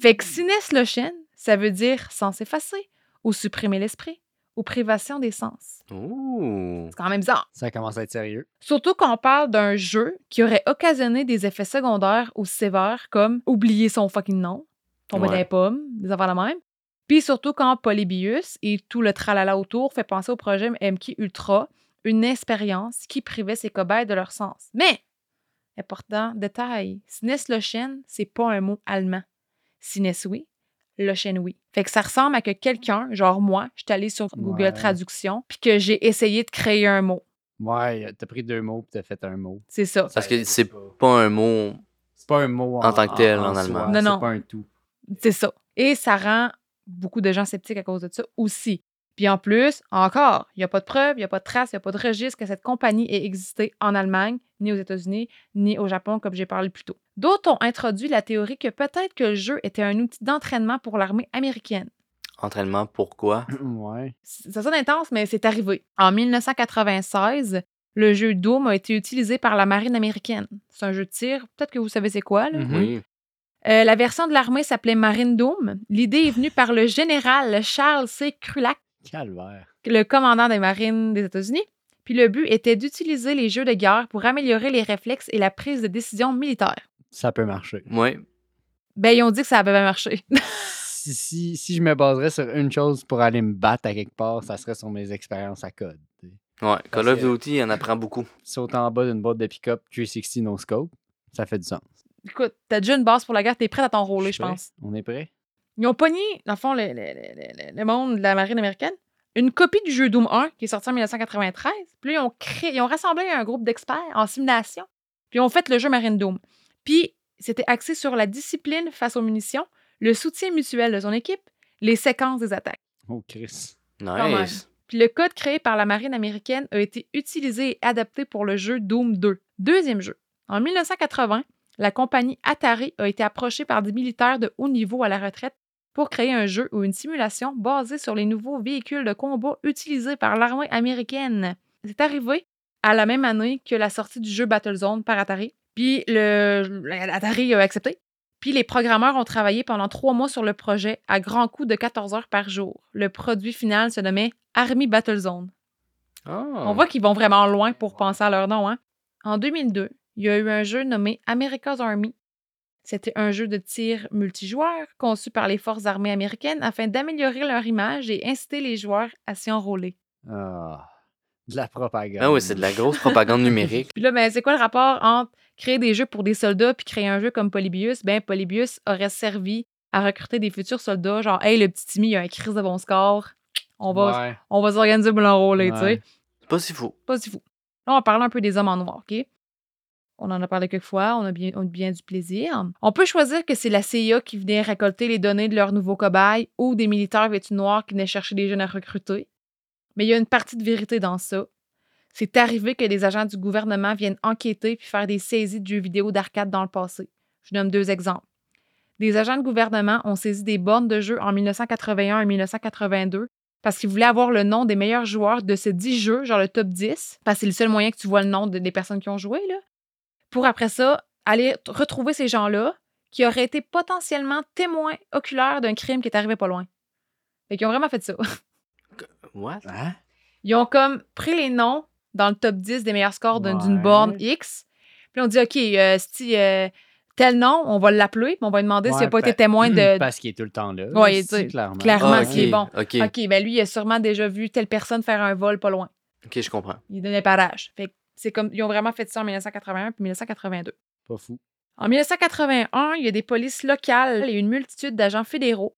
Fait que sinus lochen, ça veut dire sens effacé, ou supprimer l'esprit, ou privation des sens. Ouh. C'est quand même bizarre. Ça commence à être sérieux. Surtout quand on parle d'un jeu qui aurait occasionné des effets secondaires aussi sévères comme oublier son fucking nom, tomber Ouais. dans les pommes, des affaires de même. Puis surtout quand Polybius et tout le tralala autour fait penser au projet MK Ultra, une expérience qui privait ses cobayes de leur sens. Mais, important détail, Sinus Lochen, c'est pas un mot allemand. Sinus oui, Lochen oui. Fait que ça ressemble à que quelqu'un, genre moi, je suis allée sur Google Ouais. Traduction, puis que j'ai essayé de créer un mot. Ouais, t'as pris deux mots puis t'as fait un mot. C'est ça. Parce que c'est pas un mot. C'est pas un mot En tant que tel, en allemand. Non, c'est non. pas un tout. C'est ça. Et ça rend beaucoup de gens sceptiques à cause de ça aussi. Puis en plus, encore, il n'y a pas de preuves, il n'y a pas de traces, il n'y a pas de registre que cette compagnie ait existé en Allemagne, ni aux États-Unis, ni au Japon, comme j'ai parlé plus tôt. D'autres ont introduit la théorie que peut-être que le jeu était un outil d'entraînement pour l'armée américaine. Entraînement, pourquoi? ouais. Ça sonne intense, mais c'est arrivé. En 1996, le jeu Doom a été utilisé par la marine américaine. C'est un jeu de tir, peut-être que vous savez c'est quoi, là. Mhm. Oui. Euh, la version de l'armée s'appelait Marine Doom. L'idée est venue par le général Charles C. Krulak, Calvaire. le commandant des marines des États-Unis. Puis le but était d'utiliser les jeux de guerre pour améliorer les réflexes et la prise de décision militaire. Ça peut marcher. Oui. Ben, ils ont dit que ça avait bien marché. si, si, si je me baserais sur une chose pour aller me battre à quelque part, ça serait sur mes expériences à code. t'sais. Ouais. Call of Duty, on apprend beaucoup. Sauter en bas d'une boîte de pick-up 360 no scope, ça fait du sens. Écoute, t'as déjà une base pour la guerre, t'es prêt à t'enrôler, je pense. On est prêt? Ils ont pogné, dans le fond, le, le- le- le- le monde de la marine américaine, une copie du jeu Doom 1 qui est sorti en 1993. Puis là, ils ont, créé, ils ont rassemblé un groupe d'experts en simulation. Puis ils ont fait le jeu Marine Doom. Puis c'était axé sur la discipline face aux munitions, le soutien mutuel de son équipe, les séquences des attaques. Oh, Chris. Nice. Puis le code créé par la marine américaine a été utilisé et adapté pour le jeu Doom 2. Deuxième jeu. En 1980, la compagnie Atari a été approchée par des militaires de haut niveau à la retraite pour créer un jeu ou une simulation basée sur les nouveaux véhicules de combat utilisés par l'armée américaine. C'est arrivé à la même année que la sortie du jeu Battlezone par Atari. Puis le, Atari a accepté. Puis les programmeurs ont travaillé pendant trois mois sur le projet à grands coups de 14 heures par jour. Le produit final se nommait Army Battlezone. Ah. On voit qu'ils vont vraiment loin pour penser à leur nom. Hein? En 2002, il y a eu un jeu nommé America's Army. C'était un jeu de tir multijoueur conçu par les forces armées américaines afin d'améliorer leur image et inciter les joueurs à s'y enrôler. Ah, de la propagande. Ah oui, c'est de la grosse propagande numérique. Puis là, ben, c'est quoi le rapport entre créer des jeux pour des soldats puis créer un jeu comme Polybius? Ben, Polybius aurait servi à recruter des futurs soldats, genre, hey, le petit Timmy, il a un crise de bon score. On va, Ouais. on va s'organiser pour l'enrôler, tu sais. Pas si fou. Pas si fou. Là, on parle un peu des hommes en noir, OK? On en a parlé quelques fois, on a bien, on a bien du plaisir. On peut choisir que c'est la CIA qui venait récolter les données de leurs nouveaux cobayes ou des militaires vêtus noirs qui venaient chercher des jeunes à recruter. Mais il y a une partie de vérité dans ça. C'est arrivé que des agents du gouvernement viennent enquêter puis faire des saisies de jeux vidéo d'arcade dans le passé. Je donne deux exemples. Des agents de gouvernement ont saisi des bornes de jeux en 1981 et 1982 parce qu'ils voulaient avoir le nom des meilleurs joueurs de ces 10 jeux, genre le top 10, parce que c'est le seul moyen que tu vois le nom de- des personnes qui ont joué, là, pour après ça aller retrouver ces gens-là qui auraient été potentiellement témoins oculaires d'un crime qui est arrivé pas loin. Fait qu'ils ont vraiment fait ça. What? Hein? Ils ont comme pris les noms dans le top 10 des meilleurs scores d'un- d'une Ouais. borne X. Puis on dit, OK, euh, si euh, tel nom, on va l'appeler, puis on va lui demander s'il n'a pas été témoin de. Parce qu'il est tout le temps là. Clairement. clairement, Ah, c'est ok, bon. OK. OK, ben lui, il a sûrement déjà vu telle personne faire un vol pas loin. OK, je comprends. Il donnait parage. Fait que c'est comme, ils ont vraiment fait ça en 1981 puis 1982. Pas fou. En 1981, il y a des polices locales et une multitude d'agents fédéraux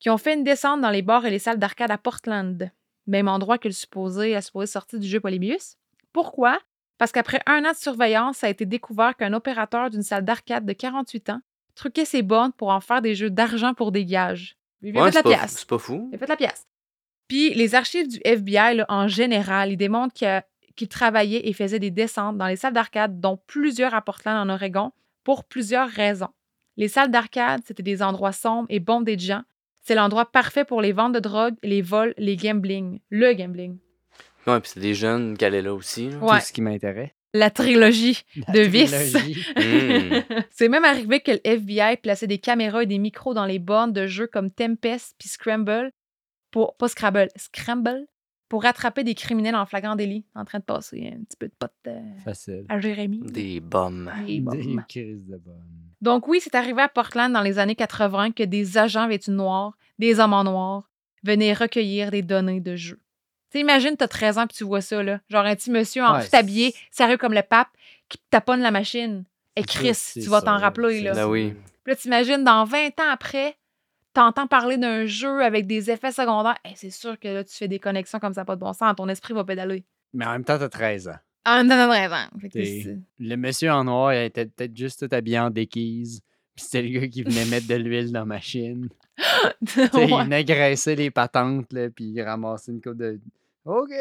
qui ont fait une descente dans les bars et les salles d'arcade à Portland, même endroit que le supposé, la supposée sortie du jeu Polybius. Pourquoi? Parce qu'après un an de surveillance, ça a été découvert qu'un opérateur d'une salle d'arcade de 48 ans truquait ses bornes pour en faire des jeux d'argent pour des gages. Il a Ouais, fait la pièce. c'est pas fou. Il a fait la pièce. Puis les archives du FBI, là, en général, ils démontrent qu'il travaillait et faisait des descentes dans les salles d'arcade, dont plusieurs à Portland, en Oregon, pour plusieurs raisons. Les salles d'arcade, c'était des endroits sombres et bondés de gens. C'est l'endroit parfait pour les ventes de drogue, les vols, les gambling. Le gambling. Ouais, puis c'est des jeunes qui allaient là aussi. là. Ouais. Tout ce qui m'intéresse. La trilogie La de vices. trilogie. Mm. C'est même arrivé que le FBI plaçait des caméras et des micros dans les bornes de jeux comme Tempest puis Scramble pour pas Scrabble, Scramble? Pour rattraper des criminels en flagrant délit en train de passer un petit peu de pote euh, Facile. à Jérémy. Des bombes. Des bombes. Des crises de bonne. Donc oui, c'est arrivé à Portland dans les années 80 que des agents vêtus de noir, des hommes en noir, venaient recueillir des données de jeu. Tu sais, imagine, t'as 13 ans puis tu vois ça, là. Genre un petit monsieur en Ouais, tout habillé, sérieux comme le pape, qui taponne la machine. Et C'est Chris, tu vas t'en rappeler, c'est là. Ben oui. Puis là, t'imagines, dans 20 ans après, t'entends parler d'un jeu avec des effets secondaires. Hey, c'est sûr que là, tu fais des connexions comme ça, pas de bon sens. Ton esprit va pédaler. Mais en même temps, t'as 13 ans. En même temps, t'as 13 ans. Fait que Le monsieur en noir, il était peut-être juste tout habillé en déquise. Puis c'était le gars qui venait mettre de l'huile dans la machine. Il venait graisser les patentes, là, puis il ramassait une coupe de. OK,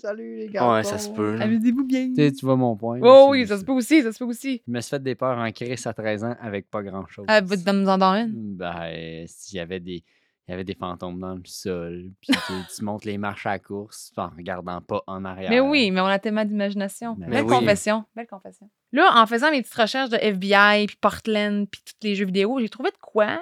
salut les gars. Ouais, ça se peut. là. Amusez-vous bien. Tu sais, tu vois mon point. Oh oui, ça se peut aussi, ça se peut aussi. Je me suis fait des peurs en crise à 13 ans avec pas grand-chose. Ah, bah, donne-nous en donner une. Ben, s'il y avait des. Il y avait des fantômes dans le sol, puis tu, tu montes les marches à la course en regardant pas en arrière. Mais oui, mais on a tellement d'imagination. Mais Belle oui. confession. Belle confession. Là, en faisant mes petites recherches de FBI, puis Portland, puis tous les jeux vidéo, j'ai trouvé de quoi?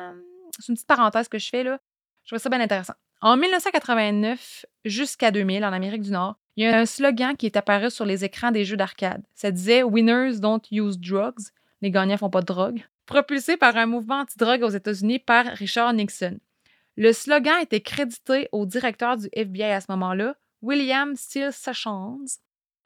C'est une petite parenthèse que je fais là. Je trouve ça bien intéressant. En 1989 jusqu'à 2000, en Amérique du Nord, il y a un slogan qui est apparu sur les écrans des jeux d'arcade. Ça disait Winners don't use drugs. Les gagnants font pas de drogue. Propulsé par un mouvement anti-drogue aux États-Unis par Richard Nixon. Le slogan était crédité au directeur du FBI à ce moment-là, William Steele Sessions.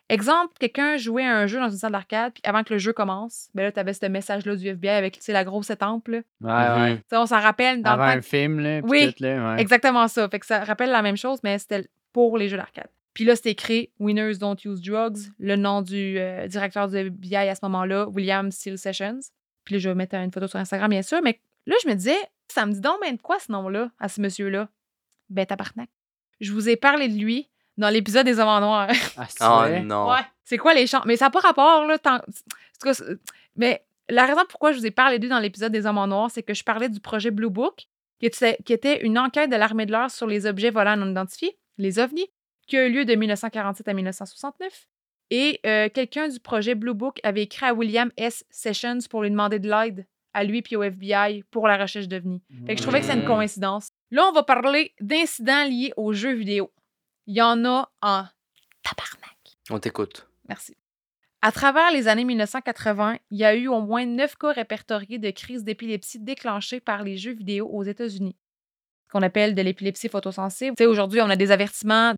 Exemple, quelqu'un jouait à un jeu dans une salle d'arcade, puis avant que le jeu commence, ben là, tu avais ce message-là du FBI avec tu sais, la grosse étampe. Là. Ouais, ouais. Mhm. on s'en rappelle dans Avant le un film, là. Oui, tout, là, ouais. Exactement ça. Fait que ça rappelle la même chose, mais c'était pour les jeux d'arcade. Puis là, c'était écrit Winners don't use drugs, le nom du euh, directeur du FBI à ce moment-là, William Steele Sessions. Puis là, je vais mettre une photo sur Instagram, bien sûr, mais là, je me disais, ça me dit donc ben de quoi ce nom-là, à ce monsieur-là? Ben, tabarnak. Je vous ai parlé de lui dans l'épisode des Hommes en Noir. Ah, c'est Oh non. Ouais. C'est quoi les chants? Mais ça n'a pas rapport, là. tant- en tout cas, c'est- mais la raison pourquoi je vous ai parlé de lui dans l'épisode des Hommes en Noir, c'est que je parlais du projet Blue Book, qui était, qui était une enquête de l'armée de l'air sur les objets volants non identifiés, les ovnis, qui a eu lieu de 1947 à 1969. Et euh, quelqu'un du projet Blue Book avait écrit à William S. Sessions pour lui demander de l'aide à lui puis au FBI pour la recherche d'ovnis. Fait que je trouvais que c'est une Mm. coïncidence. Là, on va parler d'incidents liés aux jeux vidéo. Il y en a en tabarnak. On t'écoute. Merci. À travers les années 1980, il y a eu au moins neuf cas répertoriés de crises d'épilepsie déclenchées par les jeux vidéo aux États-Unis, ce qu'on appelle de l'épilepsie photosensible. Tu sais, aujourd'hui, on a des avertissements.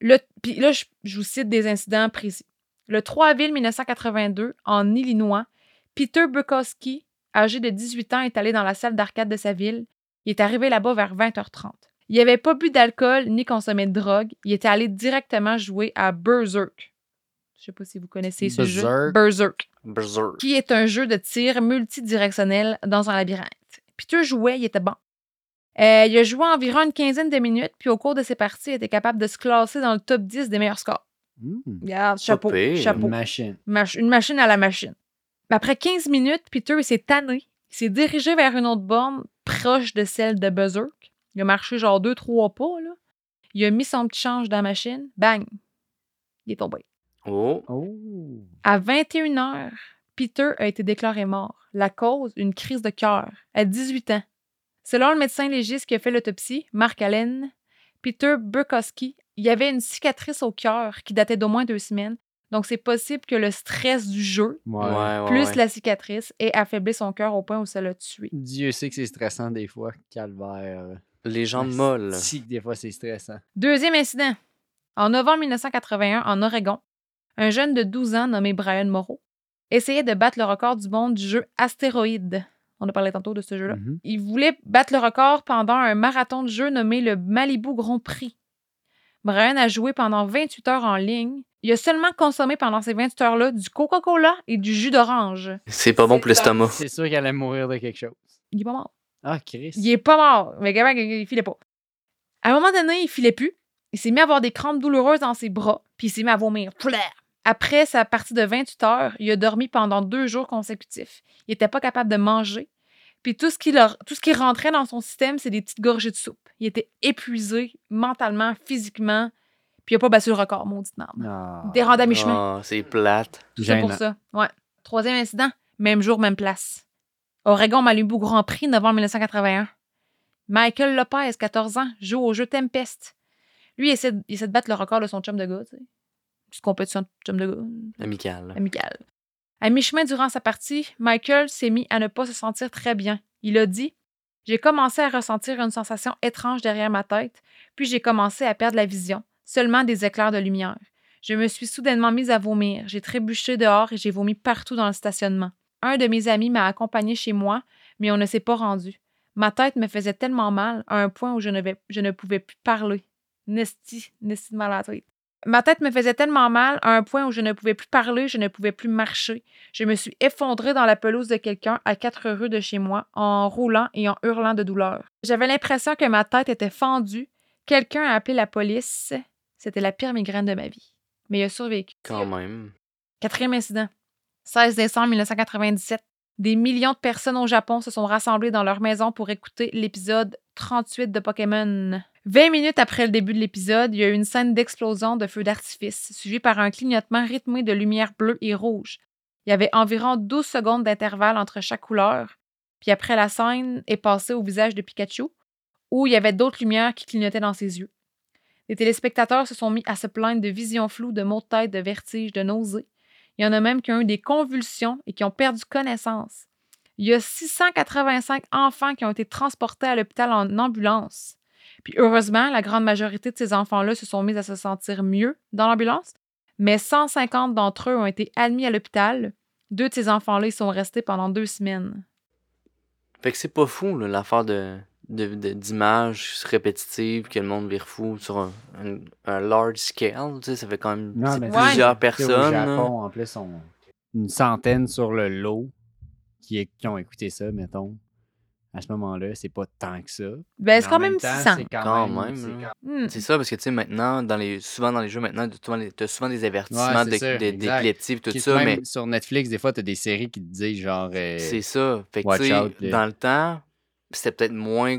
Le, puis là, je, je vous cite des incidents précis. Le 3 avril 1982, en Illinois, Peter Bukowski, âgé de 18 ans, est allé dans la salle d'arcade de sa ville. Il est arrivé là-bas vers 20h30. Il n'avait pas bu d'alcool ni consommé de drogue. Il était allé directement jouer à Berserk. Je sais pas si vous connaissez ce jeu. Berserk? Berserk. Berserk. Qui est un jeu de tir multidirectionnel dans un labyrinthe. Peter jouait, il était bon. Euh, il a joué environ une quinzaine de minutes, puis au cours de ses parties, il était capable de se classer dans le top 10 des meilleurs scores. Regarde, chapeau, chapeau. Une machine. Mach- une machine à la machine. Après 15 minutes, Peter s'est tanné. Il s'est dirigé vers une autre borne proche de celle de Berserk. Il a marché genre deux, trois pas. Là. Il a mis son petit change dans la machine. Bang! Il est tombé. Oh. Oh. À 21 h Peter a été déclaré mort. La cause, une crise de cœur, à 18 ans. Selon le médecin légiste qui a fait l'autopsie, Mark Allen, Peter Burkowski, il y avait une cicatrice au cœur qui datait d'au moins deux semaines. Donc, c'est possible que le stress du jeu, Ouais. Ouais, ouais, plus ouais. la cicatrice, ait affaibli son cœur au point où ça l'a tué. Dieu sait que c'est stressant des fois. Calvaire. Les jambes molles. Si, des fois, c'est stressant. Deuxième incident. En novembre 1981, en Oregon, un jeune de 12 ans nommé Brian Moreau essayait de battre le record du monde du jeu Astéroïde. On a parlé tantôt de ce jeu-là. Mhm. Il voulait battre le record pendant un marathon de jeu nommé le Malibu Grand Prix. Brian a joué pendant 28 heures en ligne. Il a seulement consommé pendant ces 28 heures-là du Coca-Cola et du jus d'orange. C'est pas bon pour l'estomac. C'est sûr qu'elle allait mourir de quelque chose. Il est pas mort. Ah, Chris. Il est pas mort. Mais Gabin, il filait pas. À un moment donné, il filait plus. Il s'est mis à avoir des crampes douloureuses dans ses bras, puis il s'est mis à vomir. Après sa partie de 28 heures, il a dormi pendant deux jours consécutifs. Il était pas capable de manger. Puis tout ce qui, leur- tout ce qui rentrait dans son système, c'est des petites gorgées de soupe. Il était épuisé mentalement, physiquement. Puis il a pas battu le record, maudite merde. Ah. Des à mi-chemin. Ah, c'est plate. Tout ça pour ça. Ouais. Troisième incident, même jour, même place. Oregon Malibu Grand Prix, novembre 1981. Michael Lopez, 14 ans, joue au jeu Tempest. Lui, il essaie, de- il essaie de battre le record de son chum de gars, tu sais. Petite compétition de chum de gars Amical. amical. À mi-chemin durant sa partie, Michael s'est mis à ne pas se sentir très bien. Il a dit J'ai commencé à ressentir une sensation étrange derrière ma tête, puis j'ai commencé à perdre la vision, seulement des éclairs de lumière. Je me suis soudainement mise à vomir. J'ai trébuché dehors et j'ai vomi partout dans le stationnement. Un de mes amis m'a accompagné chez moi, mais on ne s'est pas rendu. Ma tête me faisait tellement mal à un point où je ne, vais- je ne pouvais plus parler. Nesty, Nesty de mal à la tête. Ma tête me faisait tellement mal à un point où je ne pouvais plus parler, je ne pouvais plus marcher. Je me suis effondrée dans la pelouse de quelqu'un à quatre rues de chez moi en roulant et en hurlant de douleur. J'avais l'impression que ma tête était fendue. Quelqu'un a appelé la police. C'était la pire migraine de ma vie. Mais il a survécu. Quand même. Quatrième incident. 16 décembre 1997. Des millions de personnes au Japon se sont rassemblées dans leur maison pour écouter l'épisode 38 de Pokémon. 20 minutes après le début de l'épisode, il y a eu une scène d'explosion de feux d'artifice, suivie par un clignotement rythmé de lumière bleue et rouge. Il y avait environ 12 secondes d'intervalle entre chaque couleur. Puis après, la scène est passée au visage de Pikachu, où il y avait d'autres lumières qui clignotaient dans ses yeux. Les téléspectateurs se sont mis à se plaindre de visions floues, de maux de tête, de vertiges, de nausées. Il y en a même qui ont eu des convulsions et qui ont perdu connaissance. Il y a 685 enfants qui ont été transportés à l'hôpital en ambulance. Puis heureusement, la grande majorité de ces enfants-là se sont mis à se sentir mieux dans l'ambulance, mais 150 d'entre eux ont été admis à l'hôpital. Deux de ces enfants-là, ils sont restés pendant deux semaines. Fait que c'est pas fou, l'affaire de, de- de- d'images répétitives que le monde vire fou sur un, un- un large scale. Tu sais, ça fait quand même Non, c'est mais plusieurs tu Au personnes. là. Japon, en plus, on... une centaine sur le lot qui, qui ont écouté ça, mettons. À ce moment-là, c'est pas tant que ça. Ben, c'est quand même temps, 600. c'est Quand même, c'est ça, parce que tu sais, maintenant, dans les, souvent dans les jeux, maintenant, tu as souvent des avertissements Ouais, c'est de- ça, de- exact. d'épilepsie et tout ça, même mais sur Netflix, des fois, t'as des séries qui te disent genre. euh, c'est ça. Fait que Watch tu sais, out, là. dans le temps, c'était peut-être moins,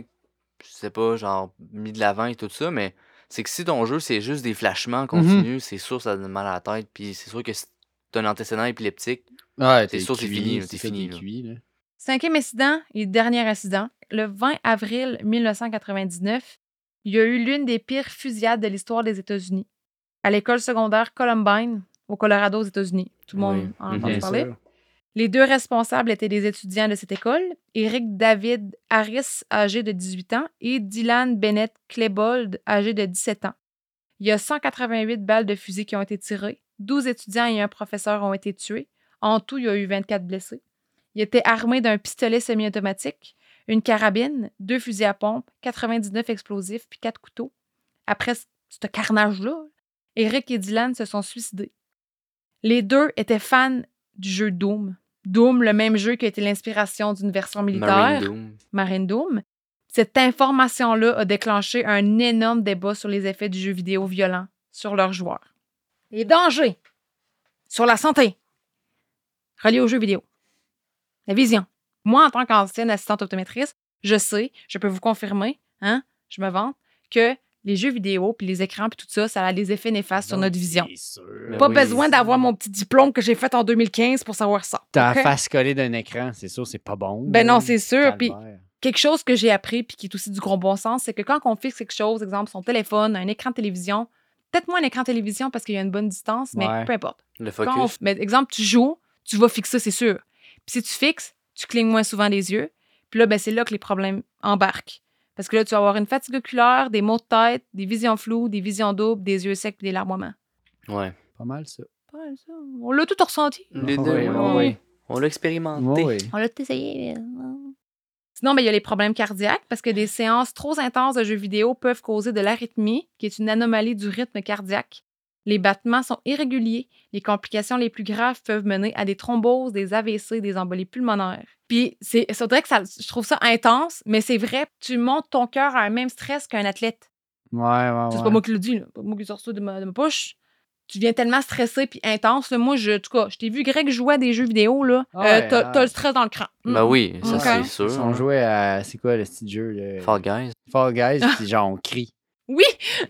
je sais pas, genre, mis de l'avant et tout ça, mais c'est que si ton jeu, c'est juste des flashements continus, c'est sûr que ça donne mal à la tête, puis c'est sûr que si t'as un antécédent épileptique, Ouais, C'est t'es sûr, c'est fini, ça, fini, t'es là. cuit, là. Cinquième incident et dernier incident. Le 20 avril 1999, il y a eu l'une des pires fusillades de l'histoire des États-Unis. À l'école secondaire Columbine, au Colorado, aux États-Unis. Tout le monde Oui. en a Mhm. entendu Bien parler. sûr. Les deux responsables étaient des étudiants de cette école, Eric David Harris, âgé de 18 ans, et Dylan Bennett Klebold, âgé de 17 ans. Il y a 188 balles de fusil qui ont été tirées, 12 étudiants et un professeur ont été tués. En tout, il y a eu 24 blessés. Il était armé d'un pistolet semi-automatique, une carabine, deux fusils à pompe, 99 explosifs puis quatre couteaux. Après ce carnage-là, Eric et Dylan se sont suicidés. Les deux étaient fans du jeu Doom. Doom, le même jeu qui a été l'inspiration d'une version militaire, Marine Doom. Marine Doom. Cette information-là a déclenché un énorme débat sur les effets du jeu vidéo violent sur leurs joueurs. Les dangers sur la santé reliés au jeu vidéo. La vision. Moi, en tant qu'ancienne assistante optométrice, je sais, je peux vous confirmer, hein, je me vante, que les jeux vidéo, puis les écrans, puis tout ça, ça a des effets néfastes sur notre vision. c'est sûr. Pas oui, besoin d'avoir mon petit diplôme que j'ai fait en 2015 pour savoir ça. T'as OK? la face collée d'un écran, c'est sûr, c'est pas bon. Ben non, c'est sûr. Puis quelque chose que j'ai appris puis qui est aussi du gros bon sens, c'est que quand on fixe quelque chose, exemple son téléphone, un écran de télévision, peut-être moins un écran de télévision parce qu'il y a une bonne distance, mais Ouais. peu importe. Le Quand on- focus. mais exemple, tu joues, tu vas fixer, c'est sûr. Puis si tu fixes, tu clignes moins souvent des yeux. Puis là, ben, c'est là que les problèmes embarquent. Parce que là, tu vas avoir une fatigue oculaire, des maux de tête, des visions floues, des visions doubles, des yeux secs puis des larmoiements. Ouais. Pas mal, ça. pas mal ça. On l'a tout ressenti. Les deux, Oui, oui, oui, oui. On l'a expérimenté. Oui. On l'a tout essayé. Sinon, ben, il y a les problèmes cardiaques parce que des séances trop intenses de jeux vidéo peuvent causer de l'arythmie, qui est une anomalie du rythme cardiaque. Les battements sont irréguliers. Les complications les plus graves peuvent mener à des thromboses, des AVC, des embolies pulmonaires. Puis, c'est, c'est vrai que ça, je trouve ça intense, mais c'est vrai, tu montes ton cœur à un même stress qu'un athlète. Ouais, ouais, C'est ouais. pas moi qui le dis, là. pas moi qui sors ça de ma, de ma poche. Tu deviens tellement stressé puis intense. là. Moi, je, en tout cas, je t'ai vu Greg jouer à des jeux vidéo, là. Ah Euh, ouais, t'as, ah. t'as le stress dans le cran. Ben Mm. oui, ça c'est sûr. On jouait à. C'est quoi le petit jeu? Le... Fall Guys, Fall Guys, puis genre, on crie. Oui,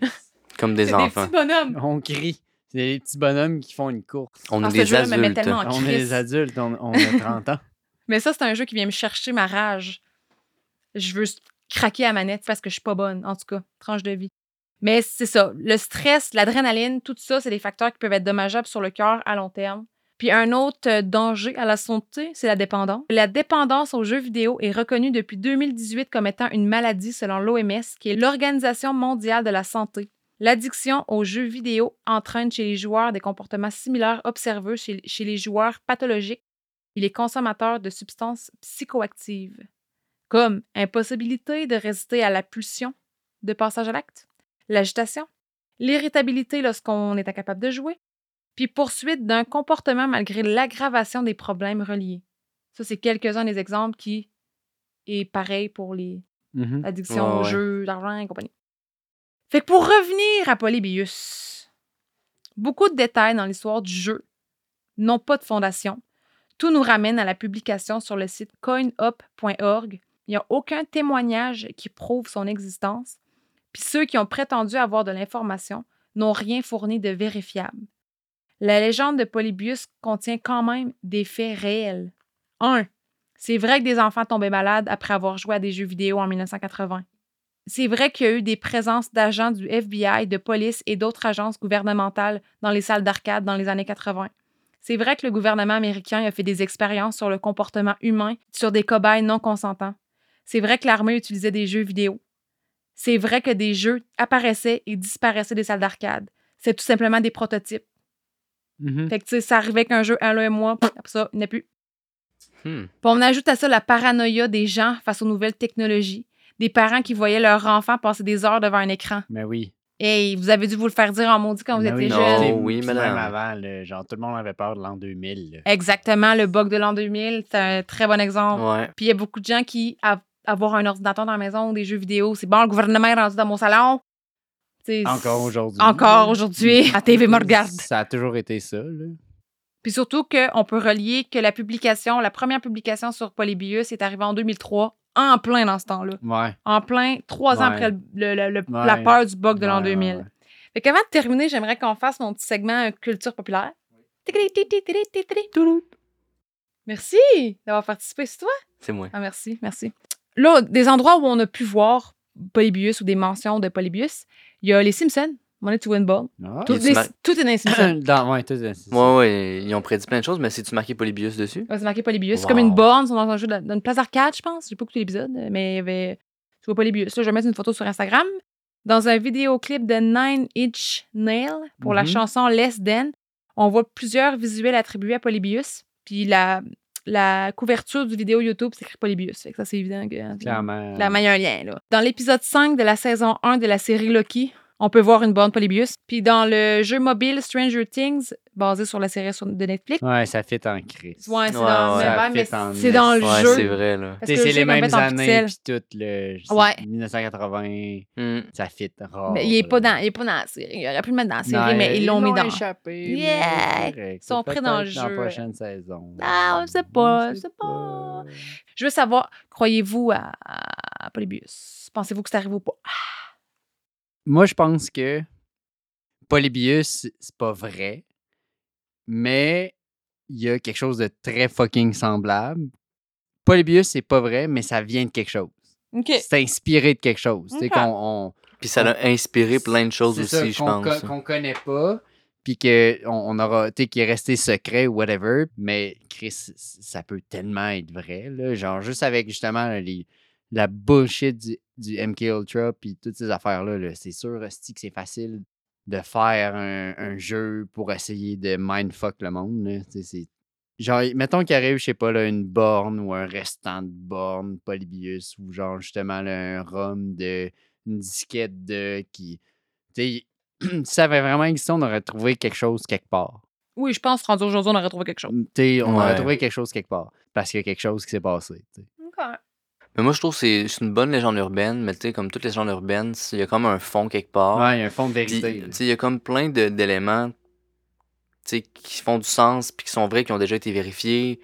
comme des c'est enfants. des petits bonhommes. On crie. C'est des petits bonhommes qui font une course. On Ah, est des me adultes. tellement en On est des adultes, on, on a 30 ans. Mais ça, c'est un jeu qui vient me chercher ma rage. Je veux craquer à manette parce que je suis pas bonne, en tout cas, tranche de vie. Mais c'est ça, le stress, l'adrénaline, tout ça, c'est des facteurs qui peuvent être dommageables sur le cœur à long terme. Puis un autre euh, danger à la santé, c'est la dépendance. La dépendance aux jeux vidéo est reconnue depuis 2018 comme étant une maladie selon l'OMS, qui est l'Organisation mondiale de la santé. L'addiction aux jeux vidéo entraîne chez les joueurs des comportements similaires observés chez, chez les joueurs pathologiques et les consommateurs de substances psychoactives, comme impossibilité de résister à la pulsion de passage à l'acte, l'agitation, l'irritabilité lorsqu'on est incapable de jouer, puis poursuite d'un comportement malgré l'aggravation des problèmes reliés. Ça, c'est quelques-uns des exemples qui est pareil pour les Mhm. addictions aux ouais. jeux, l'argent et compagnie. Fait que pour revenir à Polybius, beaucoup de détails dans l'histoire du jeu n'ont pas de fondation. Tout nous ramène à la publication sur le site coinup.org. Il n'y a aucun témoignage qui prouve son existence. Puis ceux qui ont prétendu avoir de l'information n'ont rien fourni de vérifiable. La légende de Polybius contient quand même des faits réels. 1. C'est vrai que des enfants tombaient malades après avoir joué à des jeux vidéo en 1980. C'est vrai qu'il y a eu des présences d'agents du FBI, de police et d'autres agences gouvernementales dans les salles d'arcade dans les années 80. C'est vrai que le gouvernement américain a fait des expériences sur le comportement humain sur des cobayes non consentants. C'est vrai que l'armée utilisait des jeux vidéo. C'est vrai que des jeux apparaissaient et disparaissaient des salles d'arcade. C'est tout simplement des prototypes. Mhm. Fait que, tu sais, ça arrivait qu'un jeu, un, là, un mois, pff, après ça, il n'y en a plus. Hmm. Puis on ajoute à ça la paranoïa des gens face aux nouvelles technologies. Des parents qui voyaient leur enfant passer des heures devant un écran. Mais oui. Hey, vous avez dû vous le faire dire en maudit quand vous étiez oui, Non, jeune. Oui, madame. Même avant, genre, tout le monde avait peur de l'an 2000. là. Exactement, le bug de l'an 2000, c'est un très bon exemple. Ouais. Puis il y a beaucoup de gens qui, av- avoir un ordinateur dans la maison ou des jeux vidéo, c'est bon, le gouvernement est rendu dans mon salon. Encore aujourd'hui. Encore aujourd'hui. La TV me regarde. Ça a toujours été ça. Là. Puis surtout qu'on peut relier que la publication, la première publication sur Polybius est arrivée en 2003, en plein dans ce temps-là. Ouais. En plein, trois ans après le- le- le- le- Ouais. la peur du bug de l'an Ouais, ouais, 2000. ouais. Fait qu'avant de terminer, j'aimerais qu'on fasse mon petit segment euh, culture populaire. Merci d'avoir participé. C'est toi? C'est moi. Ah, merci, merci. Là, des endroits où on a pu voir Polybius ou des mentions de Polybius, il y a les Simpsons, Money to Win Ball. Ah. Tout, Et tu les- mar- tout est dans les. Dans, ouais, tout est-. Ouais, ouais, ils ont prédit plein de choses, mais c'est-tu marqué Polybius dessus? Ouais, c'est marqué Polybius. C'est comme une borne, c'est dans un jeu de- dans une place d'arcade, je pense. J'ai pas écouté l'épisode, mais il y avait. Tu vois Polybius. Là, je vais mettre une photo sur Instagram. Dans un vidéoclip de Nine Inch Nail pour la Mhm. chanson Less Than, on voit plusieurs visuels attribués à Polybius. Puis la, la couverture du vidéo YouTube, c'est écrit Polybius. Fait que ça, c'est évident que. Clairement. Clairement, il y a un lien, là. Dans l'épisode 5 de la saison 1 de la série Loki, on peut voir une borne Polybius. Puis dans le jeu mobile Stranger Things, basé sur la série de Netflix, Ouais, ça fit en crise. ouais, c'est Ouais, dans, ouais. Ça mais c'est dans le Ouais, jeu. c'est vrai, là. Le c'est jeu les mêmes années, puis tout, le, Ouais. 1980, Hmm. ça fit rare. Mais il est pas dans, il est pas dans la série. Il aurait pu le mettre dans la série, Non, mais ils l'ont mis dans. échappé. Yeah! Ils sont pris dans le Peut-être Dans jeu. la prochaine saison. Ah, on sait pas, on sait pas. Je veux savoir, croyez-vous à, à Polybius? Pensez-vous que c'est arrivé ou pas? Moi, je pense que Polybius, c'est pas vrai, mais il y a quelque chose de très fucking semblable. Polybius, c'est pas vrai, mais ça vient de quelque chose. OK. C'est inspiré de quelque chose. Tu sais, Ok. qu'on on- Puis ça l'a inspiré plein de choses aussi, ça, je qu'on pense. co- qu'on connaît pas, puis qu'on on aura, tu sais, qui est resté secret ou whatever, mais Chris, ça peut tellement être vrai, là. Genre, juste avec justement les, la bullshit du, du MK Ultra, puis toutes ces affaires-là, là, c'est sûr, que c'est facile de faire un, un jeu pour essayer de mindfuck le monde. C'est- Genre, mettons qu'il arrive, je sais pas, là, une borne ou un restant de borne, Polybius, ou genre justement là, un rhum de une disquette de qui. Tu sais, si ça avait vraiment existé, on aurait trouvé quelque chose quelque part. Oui, je pense, rendu aujourd'hui, on aurait trouvé quelque chose. Tu sais, on aurait trouvé quelque chose quelque part. Parce qu'il y a quelque chose qui s'est passé. tu sais. Mais moi, je trouve que c'est c'est une bonne légende urbaine, mais tu sais, comme toutes les légendes urbaines, il y a comme un fond quelque part. Ouais, il y a un fond de Puis, vérité. tu sais, il y a comme plein de- d'éléments tu sais, qui font du sens, puis qui sont vrais, qui ont déjà été vérifiés.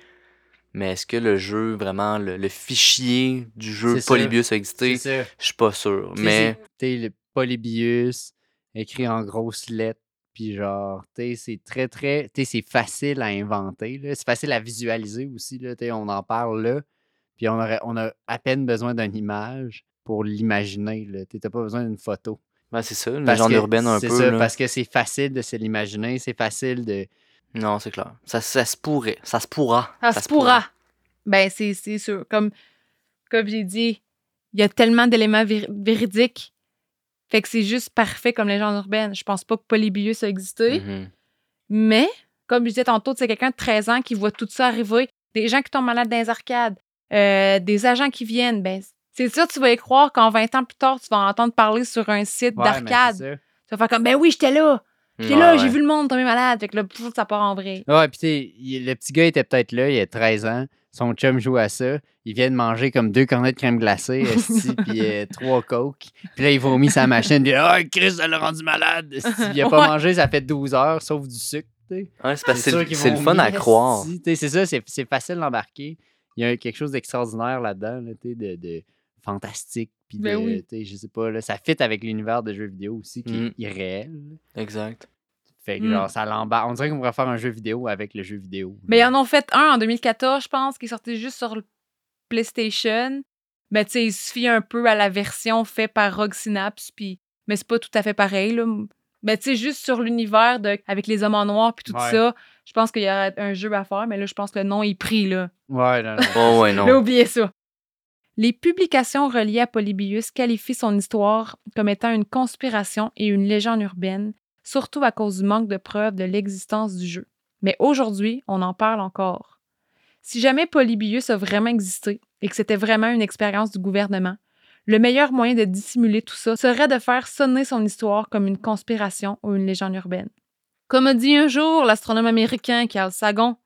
Mais est-ce que le jeu, vraiment, le, le fichier du jeu C'est ça. Polybius a existé? C'est ça. Je suis pas sûr. Tu sais, Mais c'est- le Polybius, écrit en grosses lettres, puis genre, tu sais, c'est très, très, tu sais, c'est facile à inventer, là. C'est facile à visualiser aussi, là, on en parle là, puis on, aurait, on a à peine besoin d'une image pour l'imaginer. Tu t'as pas besoin d'une photo. ben, c'est ça, une Parce légende que- urbaine un c'est peu. ça, là. parce que c'est facile de se l'imaginer, c'est facile de... Non, c'est clair. Ça, ça se pourrait. Ça se pourra. Ça, se pourra. Ben, c'est c'est sûr. Comme, comme j'ai dit, il y a tellement d'éléments vér- véridiques. Fait que c'est juste parfait comme légende urbaine. Je pense pas que Polybius a existé. Mhm. Mais, comme je disais tantôt, c'est quelqu'un de 13 ans qui voit tout ça arriver. Des gens qui tombent malades dans les arcades. Euh, des agents qui viennent. Ben, c'est sûr, tu vas y croire qu'en 20 ans plus tard, tu vas entendre parler sur un site Ouais, d'arcade. Tu vas faire comme, ben oui, j'étais là. J'étais Ouais, là, ouais. j'ai vu le monde tomber malade. Fait que là, pff, ça part en vrai. Ouais, puis tu le petit gars était peut-être là, il a 13 ans. Son chum joue à ça. Il vient de manger comme deux cornets de crème glacée, esti, puis euh, trois coke. Puis là, il vomit sa machine. Puis ah, Chris, ça l'a rendu malade. esti. Il a pas Ouais. mangé, ça fait 12 heures, sauf du sucre. Ouais, c'est parce que c'est sûr le- fun à croire. C'est ça, c'est c'est facile d'embarquer. Il y a quelque chose d'extraordinaire là-dedans, là, de, de fantastique. Puis de, Ben oui. sais, je sais pas, là, ça fit avec l'univers de jeux vidéo aussi, qui Mm. est irréel. Exact. Fait que Mm. genre, ça l'embarque. On dirait qu'on pourrait faire un jeu vidéo avec le jeu vidéo. Mais ils en ont fait un en 2014, je pense, qui est sorti juste sur le PlayStation. Mais tu sais, il suffit un peu à la version faite par Rogue Synapse, puis... mais c'est pas tout à fait pareil. Là. Mais tu sais, juste sur l'univers de... avec les hommes en noir puis tout Ouais. ça, je pense qu'il y aurait un jeu à faire, mais là, je pense que le nom est pris. Là, Ouais, non, non. Oh, ouais, là oubliez ça. Les publications reliées à Polybius qualifient son histoire comme étant une conspiration et une légende urbaine, surtout à cause du manque de preuves de l'existence du jeu. Mais aujourd'hui, on en parle encore. Si jamais Polybius a vraiment existé et que c'était vraiment une expérience du gouvernement, le meilleur moyen de dissimuler tout ça serait de faire sonner son histoire comme une conspiration ou une légende urbaine. Comme a dit un jour l'astronome américain Carl Sagan,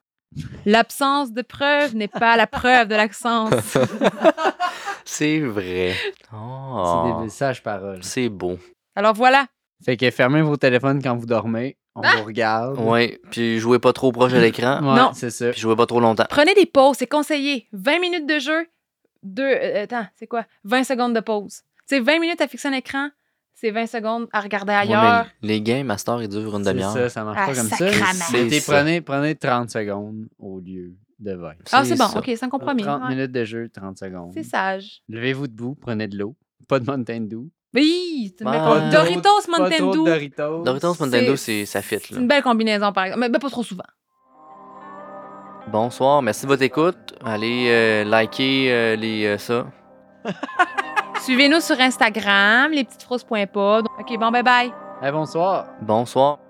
l'absence de preuves n'est pas la preuve de l'absence. C'est vrai. C'est des sages paroles. c'est beau. Alors voilà, Fait que fermez vos téléphones quand vous dormez. On Ah! vous regarde. Ouais, puis jouez pas trop proche de l'écran, Ouais, Non. c'est ça. puis jouez pas trop longtemps. prenez des pauses, c'est conseillé. 20 minutes de jeu, deux, euh, attends, c'est quoi? 20 secondes de pause. Tu sais, 20 minutes à fixer un écran, c'est 20 secondes à regarder ailleurs. les games, à heure, ils durent une C'est demi-heure. ça, ça marche Ah, pas comme ça. prenez, prenez 30 secondes au lieu de 20. Ah, c'est bon, ça. ok, c'est un compromis. 30 ouais. minutes de jeu, 30 secondes. C'est sage. Levez-vous debout, prenez de l'eau. Pas de Mountain Dew. Oui, tu Ah. pas- Doritos Mountain de Dew. Doritos. Doritos C'est- Nintendo, c'est ça fit. C'est Là. une belle combinaison, par exemple. Mais, mais pas trop souvent. Bonsoir, merci de votre écoute. Allez euh, liker euh, les, euh, ça. Suivez-nous sur Instagram, lespetitesfrousses.pod. OK, bon, bye bye. Eh, bonsoir. Bonsoir.